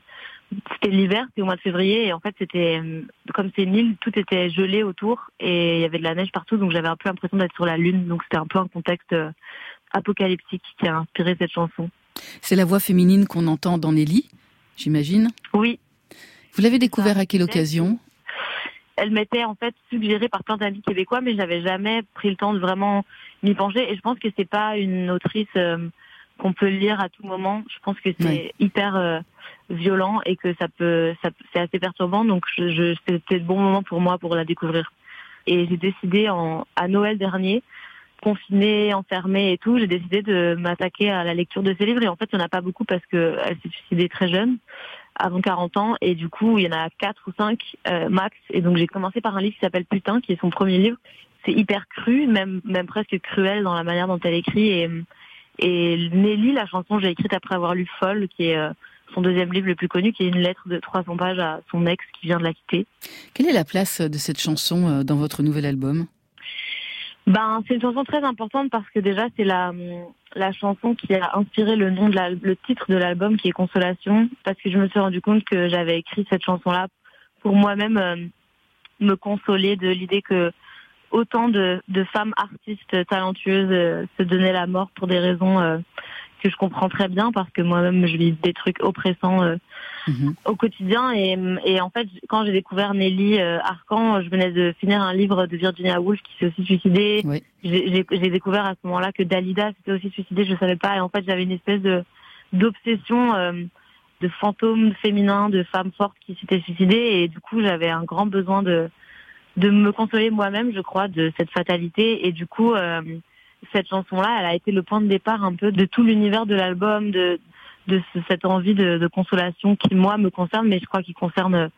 [SPEAKER 11] c'était l'hiver, c'était au mois de février, et en fait c'était comme c'est une île, tout était gelé autour et il y avait de la neige partout, donc j'avais un peu l'impression d'être sur la lune, donc c'était un peu un contexte apocalyptique qui a inspiré cette chanson.
[SPEAKER 3] C'est la voix féminine qu'on entend dans Nelly, j'imagine
[SPEAKER 11] Oui.
[SPEAKER 3] Vous l'avez découvert à quelle occasion
[SPEAKER 11] Elle m'était en fait suggérée par plein d'amis québécois, mais j'avais jamais pris le temps de vraiment m'y pencher, et je pense que c'est pas une autrice euh, qu'on peut lire à tout moment. Je pense que c'est
[SPEAKER 3] Ouais.
[SPEAKER 11] hyper euh, violent et que ça peut, ça, c'est assez perturbant. Donc, je, je, c'était le bon moment pour moi pour la découvrir. Et j'ai décidé en, à Noël dernier, confinée, enfermée et tout, j'ai décidé de m'attaquer à la lecture de ces livres. Et en fait, il n'y en a pas beaucoup parce que elle s'est suicidée très jeune, avant 40 ans. Et du coup, il y en a quatre ou cinq euh, max. Et donc, j'ai commencé par un livre qui s'appelle Putain, qui est son premier livre. C'est hyper cru, même, même presque cruel dans la manière dont elle écrit. Et, et Nelly, la chanson, j'ai écrite après avoir lu Folle, qui est euh, son deuxième livre le plus connu, qui est une lettre de 300 pages à son ex qui vient de la quitter.
[SPEAKER 3] Quelle est la place de cette chanson euh, dans votre nouvel album?
[SPEAKER 11] Ben, c'est une chanson très importante parce que déjà, c'est la, la chanson qui a inspiré le nom de la, le titre de l'album qui est Consolation. Parce que je me suis rendu compte que j'avais écrit cette chanson-là pour moi-même euh, me consoler de l'idée que autant de, de femmes artistes talentueuses euh, se donnaient la mort pour des raisons euh, que je comprends très bien parce que moi-même je vis des trucs oppressants
[SPEAKER 3] Mhm.
[SPEAKER 11] au quotidien. Et, et en fait quand j'ai découvert Nelly euh, Arcan je venais de finir un livre de Virginia Woolf qui s'est aussi suicidée
[SPEAKER 3] Oui.
[SPEAKER 11] j'ai découvert à ce moment-là que Dalida s'était aussi suicidée je savais pas. Et en fait j'avais une espèce de d'obsession euh, de fantômes féminins de femmes fortes qui s'étaient suicidées et du coup j'avais un grand besoin de de me consoler moi-même je crois de cette fatalité. Et du coup euh, cette chanson-là elle a été le point de départ un peu de tout l'univers de l'album de de ce- cette envie de, de consolation qui moi me concerne mais je crois qu'il concerne euh,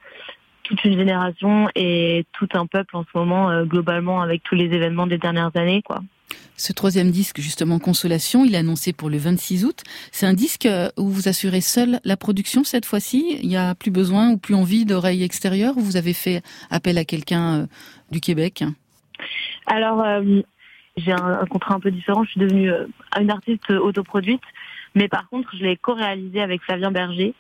[SPEAKER 11] toute une génération et tout un peuple en ce moment euh, globalement avec tous les événements des dernières années quoi.
[SPEAKER 3] Ce troisième disque, justement, Consolation, il est annoncé pour le 26 août. C'est un disque euh, où vous assurez seul la production cette fois-ci? Il n'y a plus besoin ou plus envie d'oreilles extérieures? Ou vous avez fait appel à quelqu'un euh, du Québec?
[SPEAKER 11] Alors, euh, j'ai un, un contrat un peu différent. Je suis devenue une artiste autoproduite, mais par contre, je l'ai co-réalisé avec Flavien Berger.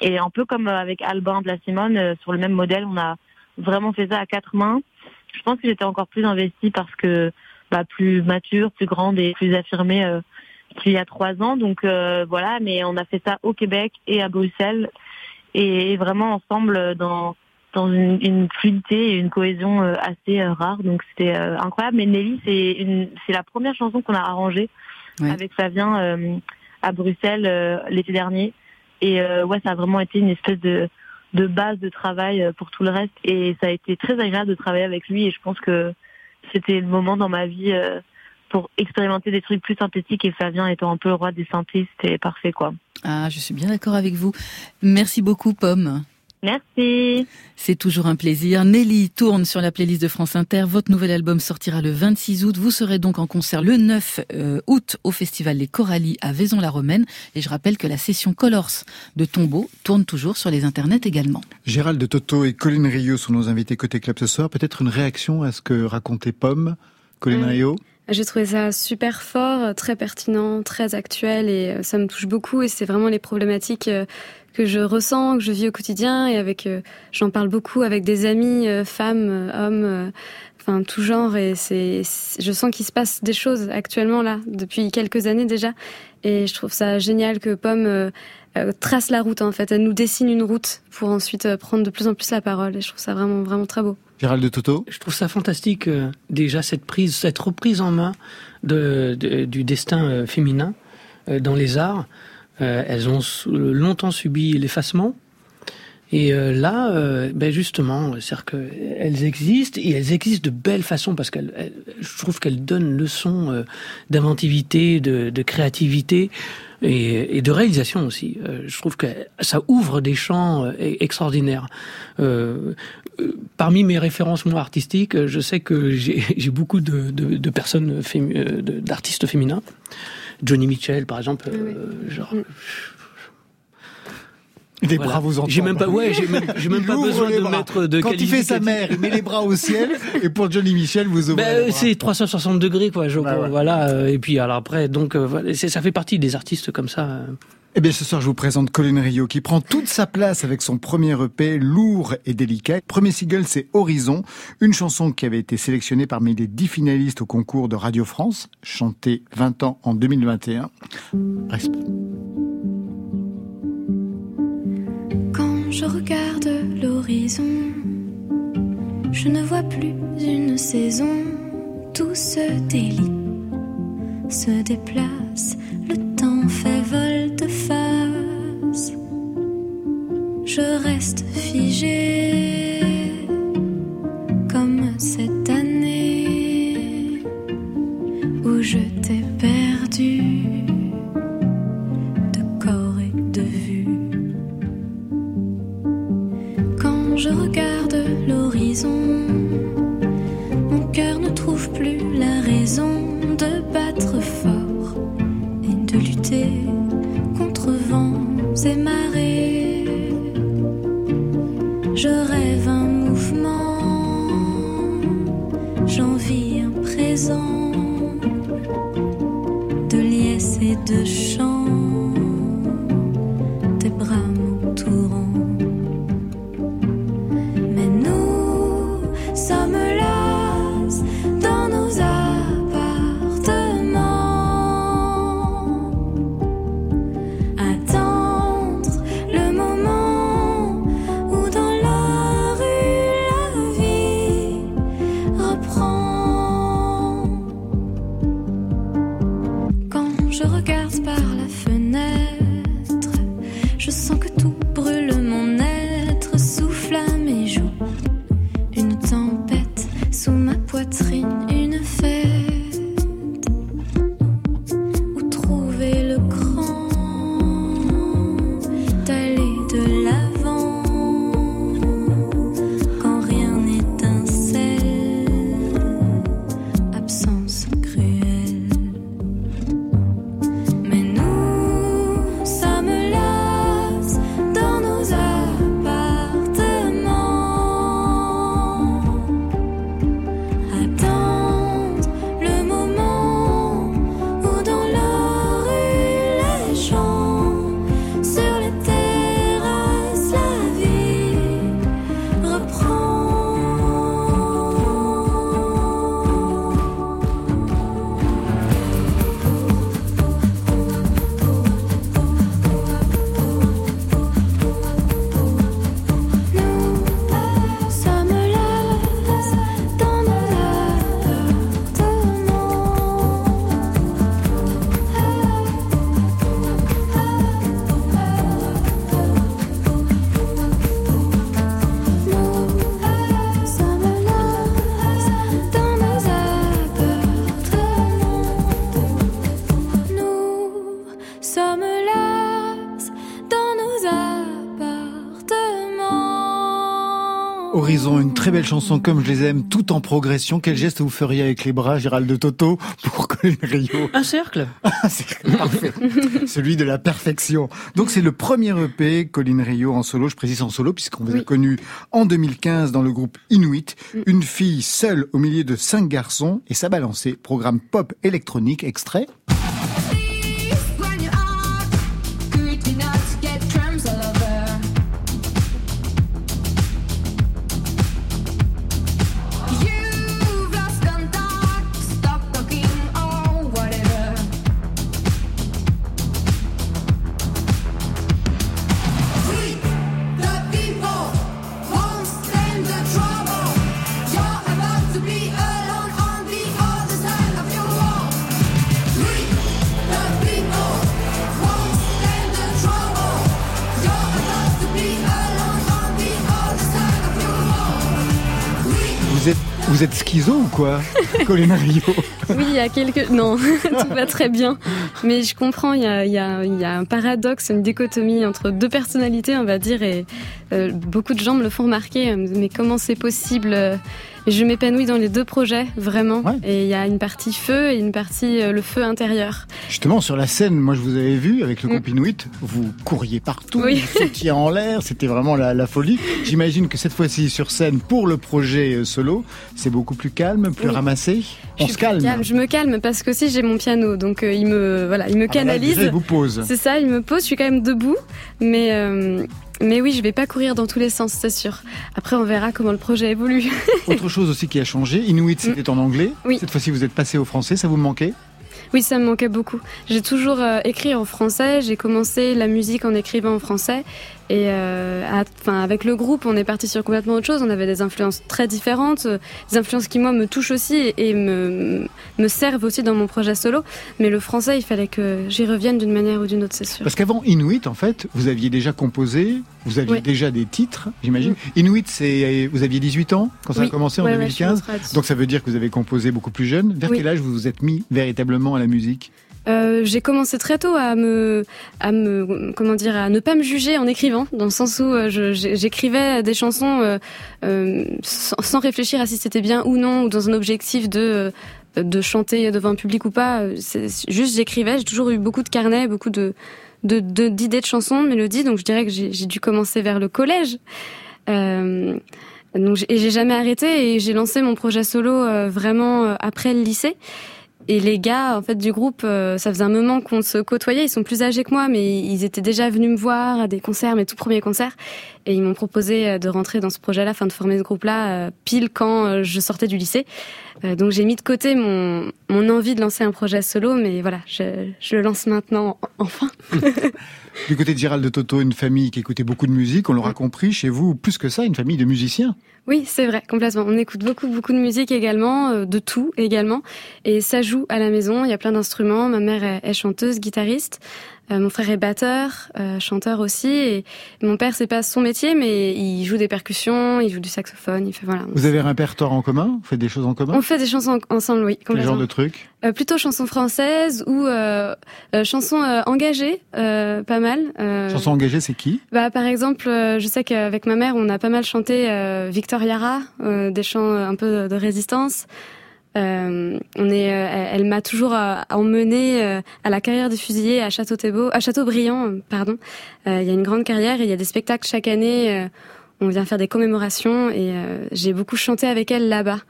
[SPEAKER 11] Et un peu comme euh, avec Albin Blassimone, euh, sur le même modèle, on a vraiment fait ça à quatre mains. Je pense que j'étais encore plus investie parce que bah, plus mature, plus grande et plus affirmée euh, qu'il y a trois ans. Donc euh, voilà, mais on a fait ça au Québec et à Bruxelles et vraiment ensemble dans dans une, une fluidité et une cohésion euh, assez rare. Donc c'était incroyable. Mais Nelly, c'est la première chanson qu'on a arrangée avec Flavien à Bruxelles euh, l'été dernier. Et euh, ouais, ça a vraiment été une espèce de de base de travail euh, pour tout le reste. Et ça a été très agréable de travailler avec lui. Et je pense que c'était le moment dans ma vie pour expérimenter des trucs plus synthétiques. Et Flavien étant un peu le roi des synthés, c'était parfait, quoi.
[SPEAKER 3] Ah, je suis bien d'accord avec vous. Merci beaucoup, Pomme.
[SPEAKER 11] Merci.
[SPEAKER 3] C'est toujours un plaisir. Nelly tourne sur la playlist de France Inter. Votre nouvel album sortira le 26 août. Vous serez donc en concert le 9 euh, août au festival Les Corallies à Vaison-la-Romaine. Et je rappelle que la session Colors de Tombeau tourne toujours sur les internets également.
[SPEAKER 2] Gérald de Toto et Colline Rio sont nos invités côté club ce soir. Peut-être une réaction à ce que racontait Pomme, Colline
[SPEAKER 7] Euh,
[SPEAKER 2] Rio?
[SPEAKER 7] J'ai trouvé ça super fort, très pertinent, très actuel et euh, ça me touche beaucoup et c'est vraiment les problématiques euh, que je ressens, que je vis au quotidien et avec euh, j'en parle beaucoup avec des amis, femmes, hommes, enfin tout genre et c'est je sens qu'il se passe des choses actuellement là depuis quelques années déjà et je trouve ça génial que Pomme trace la route en fait, elle nous dessine une route pour ensuite prendre de plus en plus la parole et je trouve ça vraiment vraiment très beau.
[SPEAKER 2] Gérald de Toto?
[SPEAKER 6] Je trouve ça fantastique euh, déjà cette prise, cette reprise en main du destin euh, féminin euh, dans les arts. Elles ont longtemps subi l'effacement. Et là, ben justement, c'est-à-dire existent et elles existent de belles façons parce qu'elles, elles- je trouve qu'elles donnent leçon d'inventivité, de créativité et, et de réalisation aussi. Euh, je trouve que ça ouvre des champs euh, e- extraordinaires. Euh, euh, parmi mes références moi artistiques, je sais que j'ai beaucoup de, de, de personnes, d'artistes féminins. Johnny Mitchell, par exemple, euh, genre. Voilà.
[SPEAKER 2] bras vous entendent.
[SPEAKER 6] J'ai même pas, ouais, j'ai même, pas besoin de
[SPEAKER 2] bras.
[SPEAKER 6] mettre de
[SPEAKER 2] Quand il fait sa mère, il met les bras au ciel. Et pour Johnny Michel, vous ouvrez
[SPEAKER 6] Ben, c'est 360 degrés, quoi. Je,
[SPEAKER 2] Bah ouais.
[SPEAKER 6] Voilà. euh, Et puis, alors après, donc, euh, ça fait partie des artistes comme ça. euh.
[SPEAKER 2] Eh bien, ce soir, je vous présente Colin Rio, qui prend toute sa place avec son premier EP, lourd et délicat. Premier single, c'est Horizon, une chanson qui avait été sélectionnée parmi les dix finalistes au concours de Radio France, chantée 20 ans en 2021. Respect.
[SPEAKER 9] Quand je regarde l'horizon, je ne vois plus une saison. Tout se délie, se déplace, le temps fait volte-face. Je reste figé comme cette année où je t'ai je regarde l'horizon, mon cœur ne trouve plus la raison
[SPEAKER 2] belle chanson comme je les aime, tout en progression. Quel geste vous feriez avec les bras, Gérald de Toto, pour Colin Rio
[SPEAKER 6] Un cercle.
[SPEAKER 2] C'est parfait. Celui de la perfection. Donc c'est le premier EP Colin Rio en solo, je précise en solo puisqu'on vous a connu en 2015 dans le groupe Inuit, une fille seule au milieu de cinq garçons et ça balançait. Programme pop électronique extrait. Vous êtes schizo ou quoi Colin Rio
[SPEAKER 7] Oui, il y a quelques. Non, tout va très bien. Mais je comprends, il y a, il y, a, il y a un paradoxe, une dichotomie entre deux personnalités, on va dire, et euh, beaucoup de gens me le font remarquer. Mais comment c'est possible euh, Je m'épanouis dans les deux projets, vraiment. Et il y a une partie feu et une partie euh, le feu intérieur.
[SPEAKER 2] Justement, sur la scène, moi je vous avais vu avec le groupe Inuit, vous couriez partout.
[SPEAKER 7] Oui.
[SPEAKER 2] vous sautiez en l'air, c'était vraiment la, la folie. J'imagine que cette fois-ci sur scène, pour le projet euh, solo, c'est beaucoup plus calme, plus
[SPEAKER 7] Oui.
[SPEAKER 2] ramassé.
[SPEAKER 7] Je
[SPEAKER 2] On
[SPEAKER 7] suis
[SPEAKER 2] se calme.
[SPEAKER 7] calme, Je me calme parce que aussi j'ai mon piano, donc euh, il me voilà, il me
[SPEAKER 2] Ah, là,
[SPEAKER 7] canalise.
[SPEAKER 2] déjà, il vous pose.
[SPEAKER 7] C'est ça, il me pose. Je suis quand même debout, mais euh, mais oui, je vais pas courir dans tous les sens, c'est sûr. Après, on verra comment le projet évolue.
[SPEAKER 2] Autre chose aussi qui a changé, Inuit c'était en anglais.
[SPEAKER 7] Mm. Oui.
[SPEAKER 2] Cette fois-ci vous êtes passé au français, ça vous manquait?
[SPEAKER 7] Oui, ça me manquait beaucoup. J'ai toujours euh, écrit en français. J'ai commencé la musique en écrivant en français. Et euh, enfin, avec le groupe, on est parti sur complètement autre chose. On avait des influences très différentes, euh, des influences qui moi me touchent aussi et, et me, me servent aussi dans mon projet solo. Mais le français, il fallait que j'y revienne d'une manière ou d'une autre, c'est sûr.
[SPEAKER 2] Parce qu'avant Inuit, en fait, vous aviez déjà composé, vous aviez
[SPEAKER 7] Oui.
[SPEAKER 2] déjà des titres, j'imagine. Inuit, c'est vous aviez 18 ans quand ça a commencé en
[SPEAKER 7] Ouais, ouais, je
[SPEAKER 2] 2015.
[SPEAKER 7] suis rentrée
[SPEAKER 2] Donc ça veut dire que vous avez composé beaucoup plus jeune. Vers
[SPEAKER 7] Oui.
[SPEAKER 2] quel âge vous vous êtes mis véritablement à la musique?
[SPEAKER 7] Euh, j'ai commencé très tôt à me, à me, comment dire, à ne pas me juger en écrivant, dans le sens où euh, j'écrivais des chansons euh, euh, sans, réfléchir à si c'était bien ou non, ou dans un objectif de euh, de chanter devant un public ou pas. Juste j'écrivais. J'ai toujours eu beaucoup de carnets, beaucoup de de- de- d'idées de, chansons, de mélodies. Donc je dirais que j'ai dû commencer vers le collège. Donc, et j'ai jamais arrêté et j'ai lancé mon projet solo vraiment après le lycée. Et les gars, en fait, du groupe, euh, ça faisait un moment qu'on se côtoyait. Ils sont plus âgés que moi, mais ils étaient déjà venus me voir à des concerts, mes tout premiers concerts. Et ils m'ont proposé euh, de rentrer dans ce projet-là, enfin de former ce groupe-là, euh, pile quand je sortais du lycée. Euh, donc j'ai mis de côté mon, mon envie de lancer un projet solo, mais voilà, je, je le lance maintenant, en- enfin.
[SPEAKER 2] Du côté de Gérald de Toto, une famille qui écoutait beaucoup de musique, on l'aura compris, chez vous, plus que ça, une famille de musiciens.
[SPEAKER 7] Oui, c'est vrai, complètement. On écoute beaucoup, beaucoup de musique également, euh, de tout également. Et ça joue à la maison, il y a plein d'instruments. Ma mère est, est chanteuse, guitariste. Euh, mon frère est batteur, euh, chanteur aussi. Et mon père, c'est pas son métier, mais il joue des percussions, il joue du saxophone, il fait voilà.
[SPEAKER 2] Vous avez un répertoire en commun? Vous faites des choses en commun?
[SPEAKER 7] On fait des chansons en- ensemble, oui,
[SPEAKER 2] Quel genre de trucs?
[SPEAKER 7] Euh, plutôt chansons françaises ou euh, euh, chansons engagées, euh, pas mal. Euh,
[SPEAKER 2] Chanson engagée, c'est qui?
[SPEAKER 7] Bah, par exemple, je sais qu'avec ma mère, on a pas mal chanté euh, Victor Yara, euh, des chants un peu de résistance. Euh, on est, euh, elle m'a toujours euh, emmenée euh, à la carrière des fusillés à Château-Thébault, à Châteaubriand, pardon. Il y a une grande carrière et il y a des spectacles chaque année. on vient faire des commémorations et j'ai beaucoup chanté avec elle là-bas.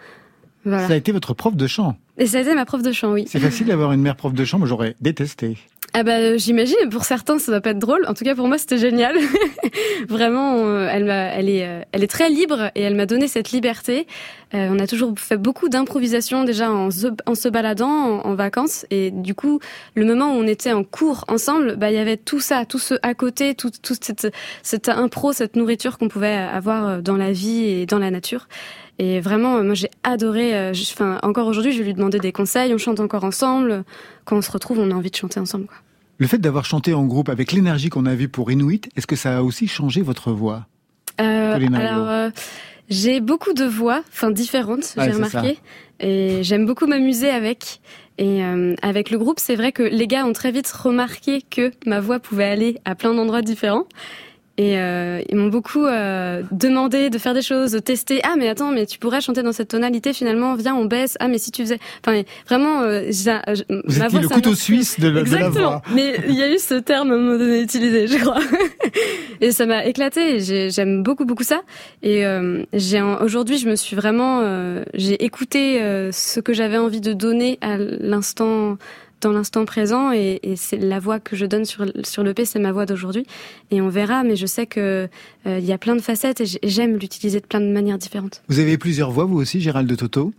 [SPEAKER 7] Voilà.
[SPEAKER 2] Ça a été votre prof de chant.
[SPEAKER 7] Et ça a été ma prof de chant, oui.
[SPEAKER 2] C'est facile d'avoir une mère prof de chant, moi j'aurais détesté.
[SPEAKER 7] Ah bah euh, j'imagine. Pour certains, ça doit pas être drôle. En tout cas, pour moi, c'était génial. Vraiment, euh, elle m'a, elle est, euh, elle est très libre et elle m'a donné cette liberté. Euh, on a toujours fait beaucoup d'improvisation déjà en se, en se baladant en, en vacances et du coup, le moment où on était en cours ensemble, bah il y avait tout ça, tout ce à côté, tout, tout cette, cette impro, cette nourriture qu'on pouvait avoir dans la vie et dans la nature. Et vraiment, euh, moi, j'ai adoré. euh, je- Enfin, encore aujourd'hui, je vais lui demander des conseils. On chante encore ensemble. Quand on se retrouve, on a envie de chanter ensemble. Quoi.
[SPEAKER 2] Le fait d'avoir chanté en groupe avec l'énergie qu'on a vue pour Inuit, est-ce que ça a aussi changé votre voix
[SPEAKER 7] Euh, alors, euh, j'ai beaucoup de voix, enfin différentes,
[SPEAKER 2] Ouais,
[SPEAKER 7] j'ai remarqué, et j'aime beaucoup m'amuser avec. Et euh, avec le groupe, c'est vrai que les gars ont très vite remarqué que ma voix pouvait aller à plein d'endroits différents. Et euh, ils m'ont beaucoup euh, demandé de faire des choses, de tester. Ah mais attends, mais tu pourrais chanter dans cette tonalité finalement. Viens, on baisse. Ah mais si tu faisais, enfin vraiment, euh, j'ai- je-
[SPEAKER 2] Vous
[SPEAKER 7] ma
[SPEAKER 2] étiez
[SPEAKER 7] voix,
[SPEAKER 2] le couteau
[SPEAKER 7] m'inspire.
[SPEAKER 2] suisse de la, de la
[SPEAKER 7] Exactement.
[SPEAKER 2] voix.
[SPEAKER 7] Mais il y a eu ce terme à un moment donné utilisé, je crois. et ça m'a éclaté. J'aime beaucoup, beaucoup ça. Et euh, j'ai aujourd'hui, je me suis vraiment, euh, j'ai écouté euh, ce que j'avais envie de donner à l'instant, dans l'instant présent. Et, et c'est la voix que je donne sur sur le P, c'est ma voix d'aujourd'hui. Et on verra. Mais je sais que euh, il y a plein de facettes et j'ai- j'aime l'utiliser de plein de manières différentes.
[SPEAKER 2] Vous avez plusieurs voix, vous aussi, Gérald de Toto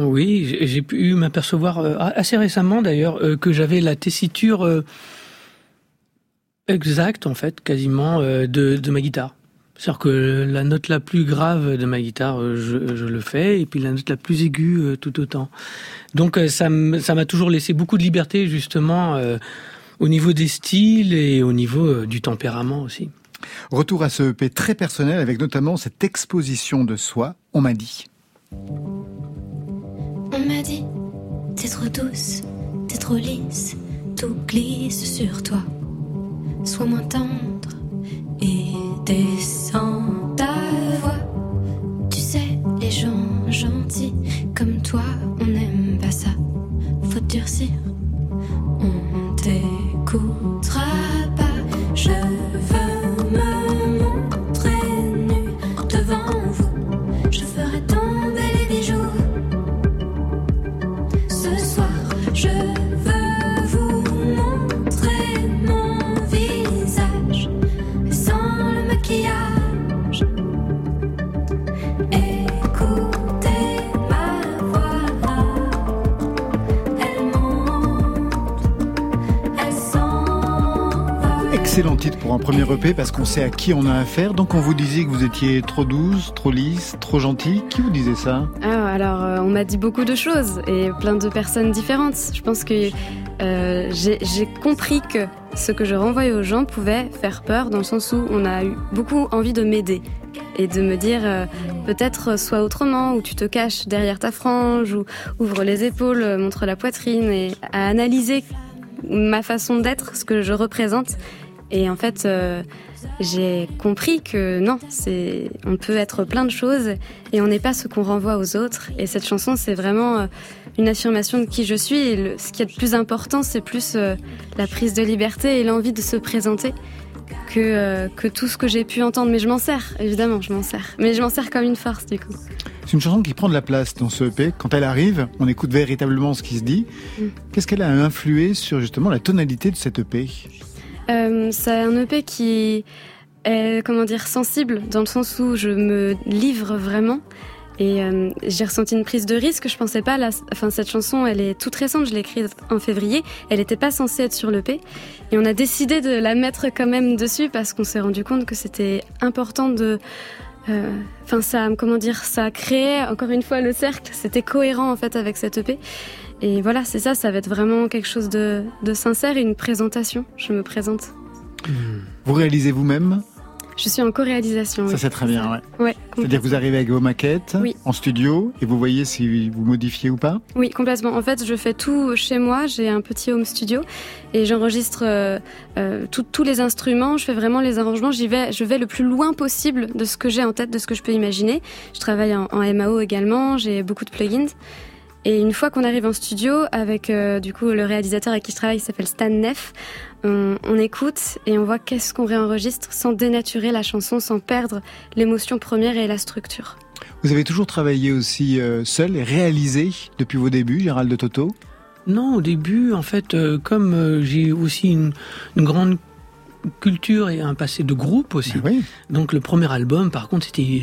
[SPEAKER 6] Oui, j'ai- pu m'apercevoir euh, assez récemment d'ailleurs euh, que j'avais la tessiture euh, exacte en fait, quasiment euh, de, de ma guitare. C'est-à-dire que la note la plus grave de ma guitare, euh, je, je le fais, et puis la note la plus aiguë, euh, tout autant. Donc euh, ça m'a toujours laissé beaucoup de liberté justement euh, au niveau des styles et au niveau euh, du tempérament aussi.
[SPEAKER 2] Retour à ce EP très personnel avec notamment cette exposition de soi, on m'a dit.
[SPEAKER 9] On m'a dit, t'es trop douce, t'es trop lisse, tout glisse sur toi. Sois moins tendre
[SPEAKER 2] parce qu'on sait à qui on a affaire. Donc on vous disait que vous étiez trop douce, trop lisse, trop gentille. Qui vous disait ça?
[SPEAKER 7] Ah, alors, euh, on m'a dit beaucoup de choses et plein de personnes différentes. Je pense que euh, j'ai compris que ce que je renvoyais aux gens pouvait faire peur dans le sens où on a eu beaucoup envie de m'aider et de me dire euh, peut-être sois autrement ou tu te caches derrière ta frange ou ouvre les épaules, montre la poitrine et à analyser ma façon d'être, ce que je représente. Et en fait, euh, j'ai compris que non, c'est on peut être plein de choses et on n'est pas ce qu'on renvoie aux autres. Et cette chanson, c'est vraiment euh, une affirmation de qui je suis. Et le- ce qui est le plus important, c'est plus euh, la prise de liberté et l'envie de se présenter que, euh, que tout ce que j'ai pu entendre. Mais je m'en sers, évidemment, je m'en sers. Mais je m'en sers comme une force, du coup.
[SPEAKER 2] C'est une chanson qui prend de la place dans ce EP. Quand elle arrive, on écoute véritablement ce qui se dit.
[SPEAKER 7] Mm.
[SPEAKER 2] Qu'est-ce qu'elle a influé sur justement la tonalité de cet EP
[SPEAKER 7] c'est un EP qui est, comment dire, sensible, dans le sens où je me livre vraiment. Et euh, j'ai ressenti une prise de risque. Je pensais pas. La, enfin, cette chanson, elle est toute récente. Je l'ai écrite en février. Elle n'était pas censée être sur l'EP. Et on a décidé de la mettre quand même dessus parce qu'on s'est rendu compte que c'était important de. euh, Enfin, ça, comment dire, ça créé encore une fois le cercle. C'était cohérent en fait avec cette EP. Et voilà, c'est ça. Ça va être vraiment quelque chose de, de sincère et une présentation. Je me présente.
[SPEAKER 2] Vous réalisez vous-même
[SPEAKER 7] Je suis en co-réalisation.
[SPEAKER 2] Ça
[SPEAKER 7] oui.
[SPEAKER 2] c'est très bien, ouais.
[SPEAKER 7] Ouais,
[SPEAKER 2] C'est-à-dire que vous arrivez avec vos maquettes
[SPEAKER 7] Oui.
[SPEAKER 2] en studio et vous voyez si vous modifiez ou pas?
[SPEAKER 7] Oui, complètement. En fait, je fais tout chez moi. J'ai un petit home studio et j'enregistre euh, euh, tous les instruments. Je fais vraiment les arrangements. J'y vais, je vais le plus loin possible de ce que j'ai en tête, de ce que je peux imaginer. Je travaille en, en MAO également. J'ai beaucoup de plugins. Et une fois qu'on arrive en studio avec euh, du coup le réalisateur avec qui je travaille, qui s'appelle Stan Neff, on, on écoute et on voit qu'est-ce qu'on réenregistre sans dénaturer la chanson, sans perdre l'émotion première et la structure.
[SPEAKER 2] Vous avez toujours travaillé aussi euh, seul et réalisé depuis vos débuts, Gérald de Toto
[SPEAKER 6] Non, au début, en fait, euh, comme j'ai aussi une, une grande culture et un passé de groupe aussi. Donc le premier album, par contre, c'était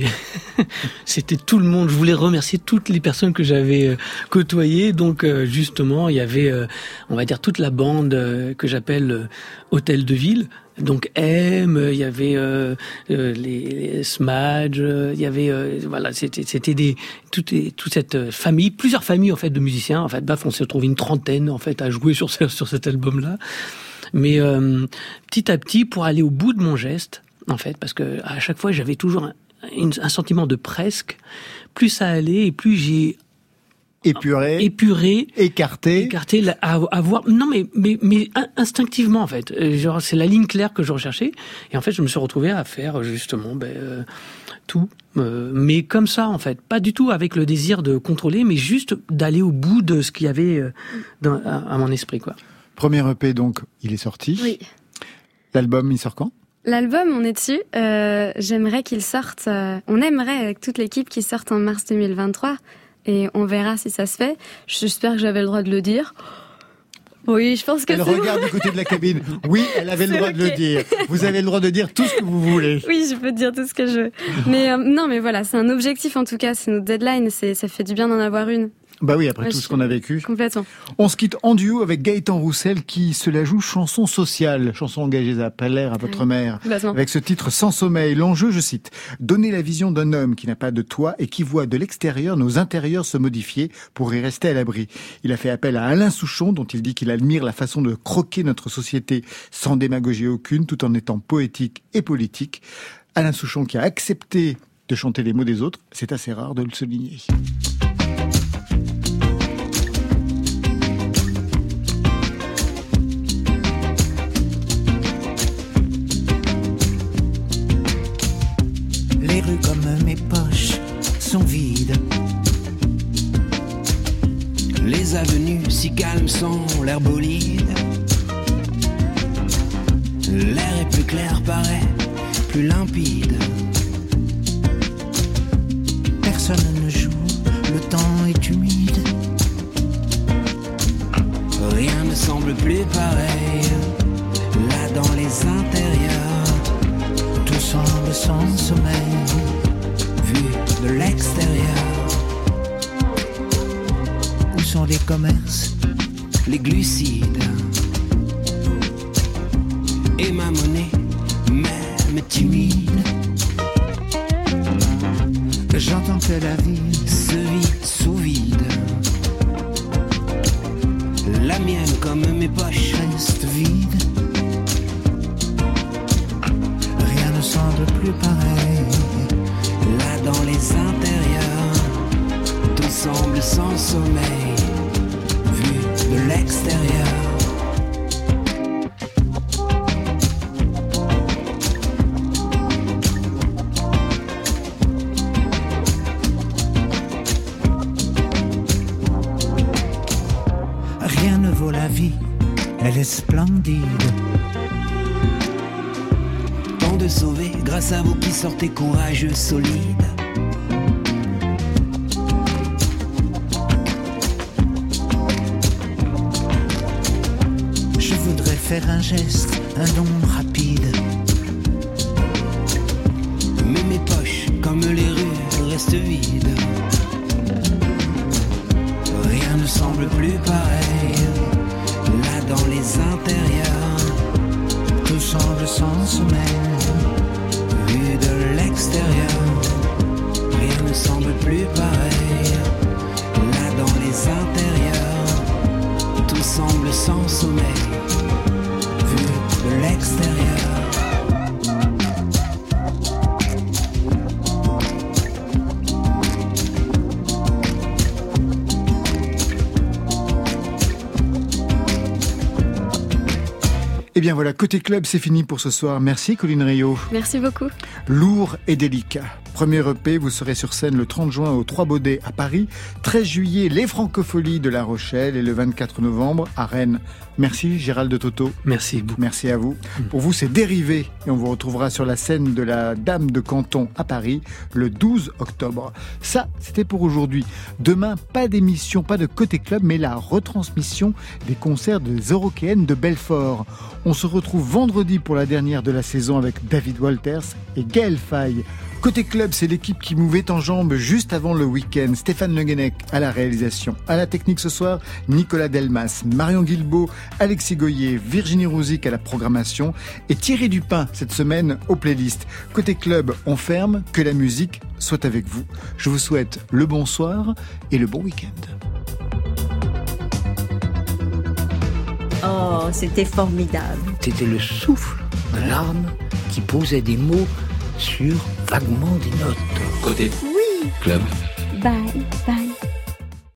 [SPEAKER 6] c'était tout le monde. Je voulais remercier toutes les personnes que j'avais euh, côtoyées. Donc euh, justement, il y avait, euh, on va dire, toute la bande que j'appelle Hôtel de Ville. Donc M, il y avait euh, les, euh, il y avait euh, voilà, c'était c'était des toute, toute cette famille, plusieurs familles en fait de musiciens. En fait, baf, on s'est retrouvé une trentaine en fait à jouer sur ce, sur cet album-là. Mais euh, petit à petit, pour aller au bout de mon geste, en fait, parce que à chaque fois j'avais toujours un, sentiment de presque. Plus ça allait et plus j'ai
[SPEAKER 2] épuré,
[SPEAKER 6] épuré,
[SPEAKER 2] écarté,
[SPEAKER 6] écarté, la- à, à voir. Non, mais mais mais in- instinctivement en fait. Euh, Genre c'est la ligne claire que je recherchais. Et en fait, je me suis retrouvé à faire justement ben, euh, tout, Euh, mais comme ça en fait, pas du tout avec le désir de contrôler, mais juste d'aller au bout de ce qu'il y avait euh, dans, à, à mon esprit quoi.
[SPEAKER 2] Premier EP donc, il est sorti.
[SPEAKER 7] Oui.
[SPEAKER 2] L'album, il sort quand?
[SPEAKER 7] L'album, on est dessus. Euh, J'aimerais qu'il sorte. euh, on aimerait avec toute l'équipe qu'il sorte en mars 2023. Et on verra si ça se fait. J'espère que j'avais le droit de le dire. Oui, je pense que
[SPEAKER 2] Elle regarde du côté de la cabine. Oui, elle avait le droit de le dire. Vous avez le droit de dire tout ce que vous voulez.
[SPEAKER 7] Oui, je peux dire tout ce que je veux. Mais euh, non, mais voilà, c'est un objectif en tout cas. C'est notre deadline. Ça fait du bien d'en avoir une.
[SPEAKER 2] Bah oui, après
[SPEAKER 7] Ouais,
[SPEAKER 2] tout ce qu'on a vécu.
[SPEAKER 7] Complètement.
[SPEAKER 2] On se quitte en duo avec Gaëtan Roussel qui se la joue chanson sociale, chanson engagée à l'air à votre
[SPEAKER 7] Ouais,
[SPEAKER 2] mère.
[SPEAKER 7] complètement.
[SPEAKER 2] Avec ce titre Sans sommeil, l'enjeu, je cite, donner la vision d'un homme qui n'a pas de toit et qui voit de l'extérieur nos intérieurs se modifier pour y rester à l'abri. Il a fait appel à Alain Souchon dont il dit qu'il admire la façon de croquer notre société sans démagogie aucune tout en étant poétique et politique. Alain Souchon qui a accepté de chanter les mots des autres. C'est assez rare de le souligner.
[SPEAKER 12] Rues comme mes poches sont vides.
[SPEAKER 1] Les avenues si calmes sont l'air bolide. L'air est plus clair, paraît plus limpide.
[SPEAKER 12] Personne ne joue, le temps est humide.
[SPEAKER 1] Rien ne semble plus pareil. Là dans les intérieurs,
[SPEAKER 12] Semble sans sommeil.
[SPEAKER 1] vu de l'extérieur,
[SPEAKER 12] Où sont les commerces
[SPEAKER 1] les glucides? Et ma monnaie, même timide,
[SPEAKER 12] J'entends que la vie
[SPEAKER 1] se vit sous vide. La mienne comme mes poches
[SPEAKER 12] reste vide. Rien semble plus pareil.
[SPEAKER 1] Là dans les intérieurs, tout semble sans sommeil, vu de l'extérieur. Vous qui sortez courageux, solides.
[SPEAKER 12] Je voudrais faire un geste, un don rapide.
[SPEAKER 1] Mais mes poches, comme les rues, restent vides. Rien ne semble plus pareil. Là dans les intérieurs,
[SPEAKER 12] Tout semble sans sommeil.
[SPEAKER 1] Vu de l'extérieur, rien ne semble plus pareil. Là dans les intérieurs, tout semble sans sommeil, vu de l'extérieur.
[SPEAKER 2] Eh bien voilà, côté club, c'est fini pour ce soir. Merci Colline Rio.
[SPEAKER 7] Merci beaucoup.
[SPEAKER 2] Lourd et délicat. Premier EP, vous serez sur scène le 30 juin au Trois Baudets à Paris, 13 juillet les Francopholies de La Rochelle et le 24 novembre à Rennes. Merci Gérald de Toto.
[SPEAKER 6] Merci beaucoup.
[SPEAKER 2] Merci à vous. Pour vous, c'est dérivé et on vous retrouvera sur la scène de la Dame de Canton à Paris le 12 octobre. Ça, c'était pour aujourd'hui. Demain, pas d'émission, pas de côté club, mais la retransmission des concerts des Eurokéennes de Belfort. On se retrouve vendredi pour la dernière de la saison avec David Walters et Gaël Faye. Côté club, c'est l'équipe qui mouvait en jambes juste avant le week-end. Stéphane Le Guenec à la réalisation. À la technique ce soir, Nicolas Delmas, Marion Guilbeault, Alexis Goyer, Virginie Rouzic à la programmation et Thierry Dupin cette semaine aux playlists. Côté club, on ferme, que la musique soit avec vous. Je vous souhaite le bonsoir et le bon week-end.
[SPEAKER 13] Oh, c'était formidable.
[SPEAKER 14] C'était le souffle de l'âme qui posait des mots sur vaguement des notes.
[SPEAKER 1] Côté
[SPEAKER 13] Oui.
[SPEAKER 14] Club.
[SPEAKER 13] Bye, bye.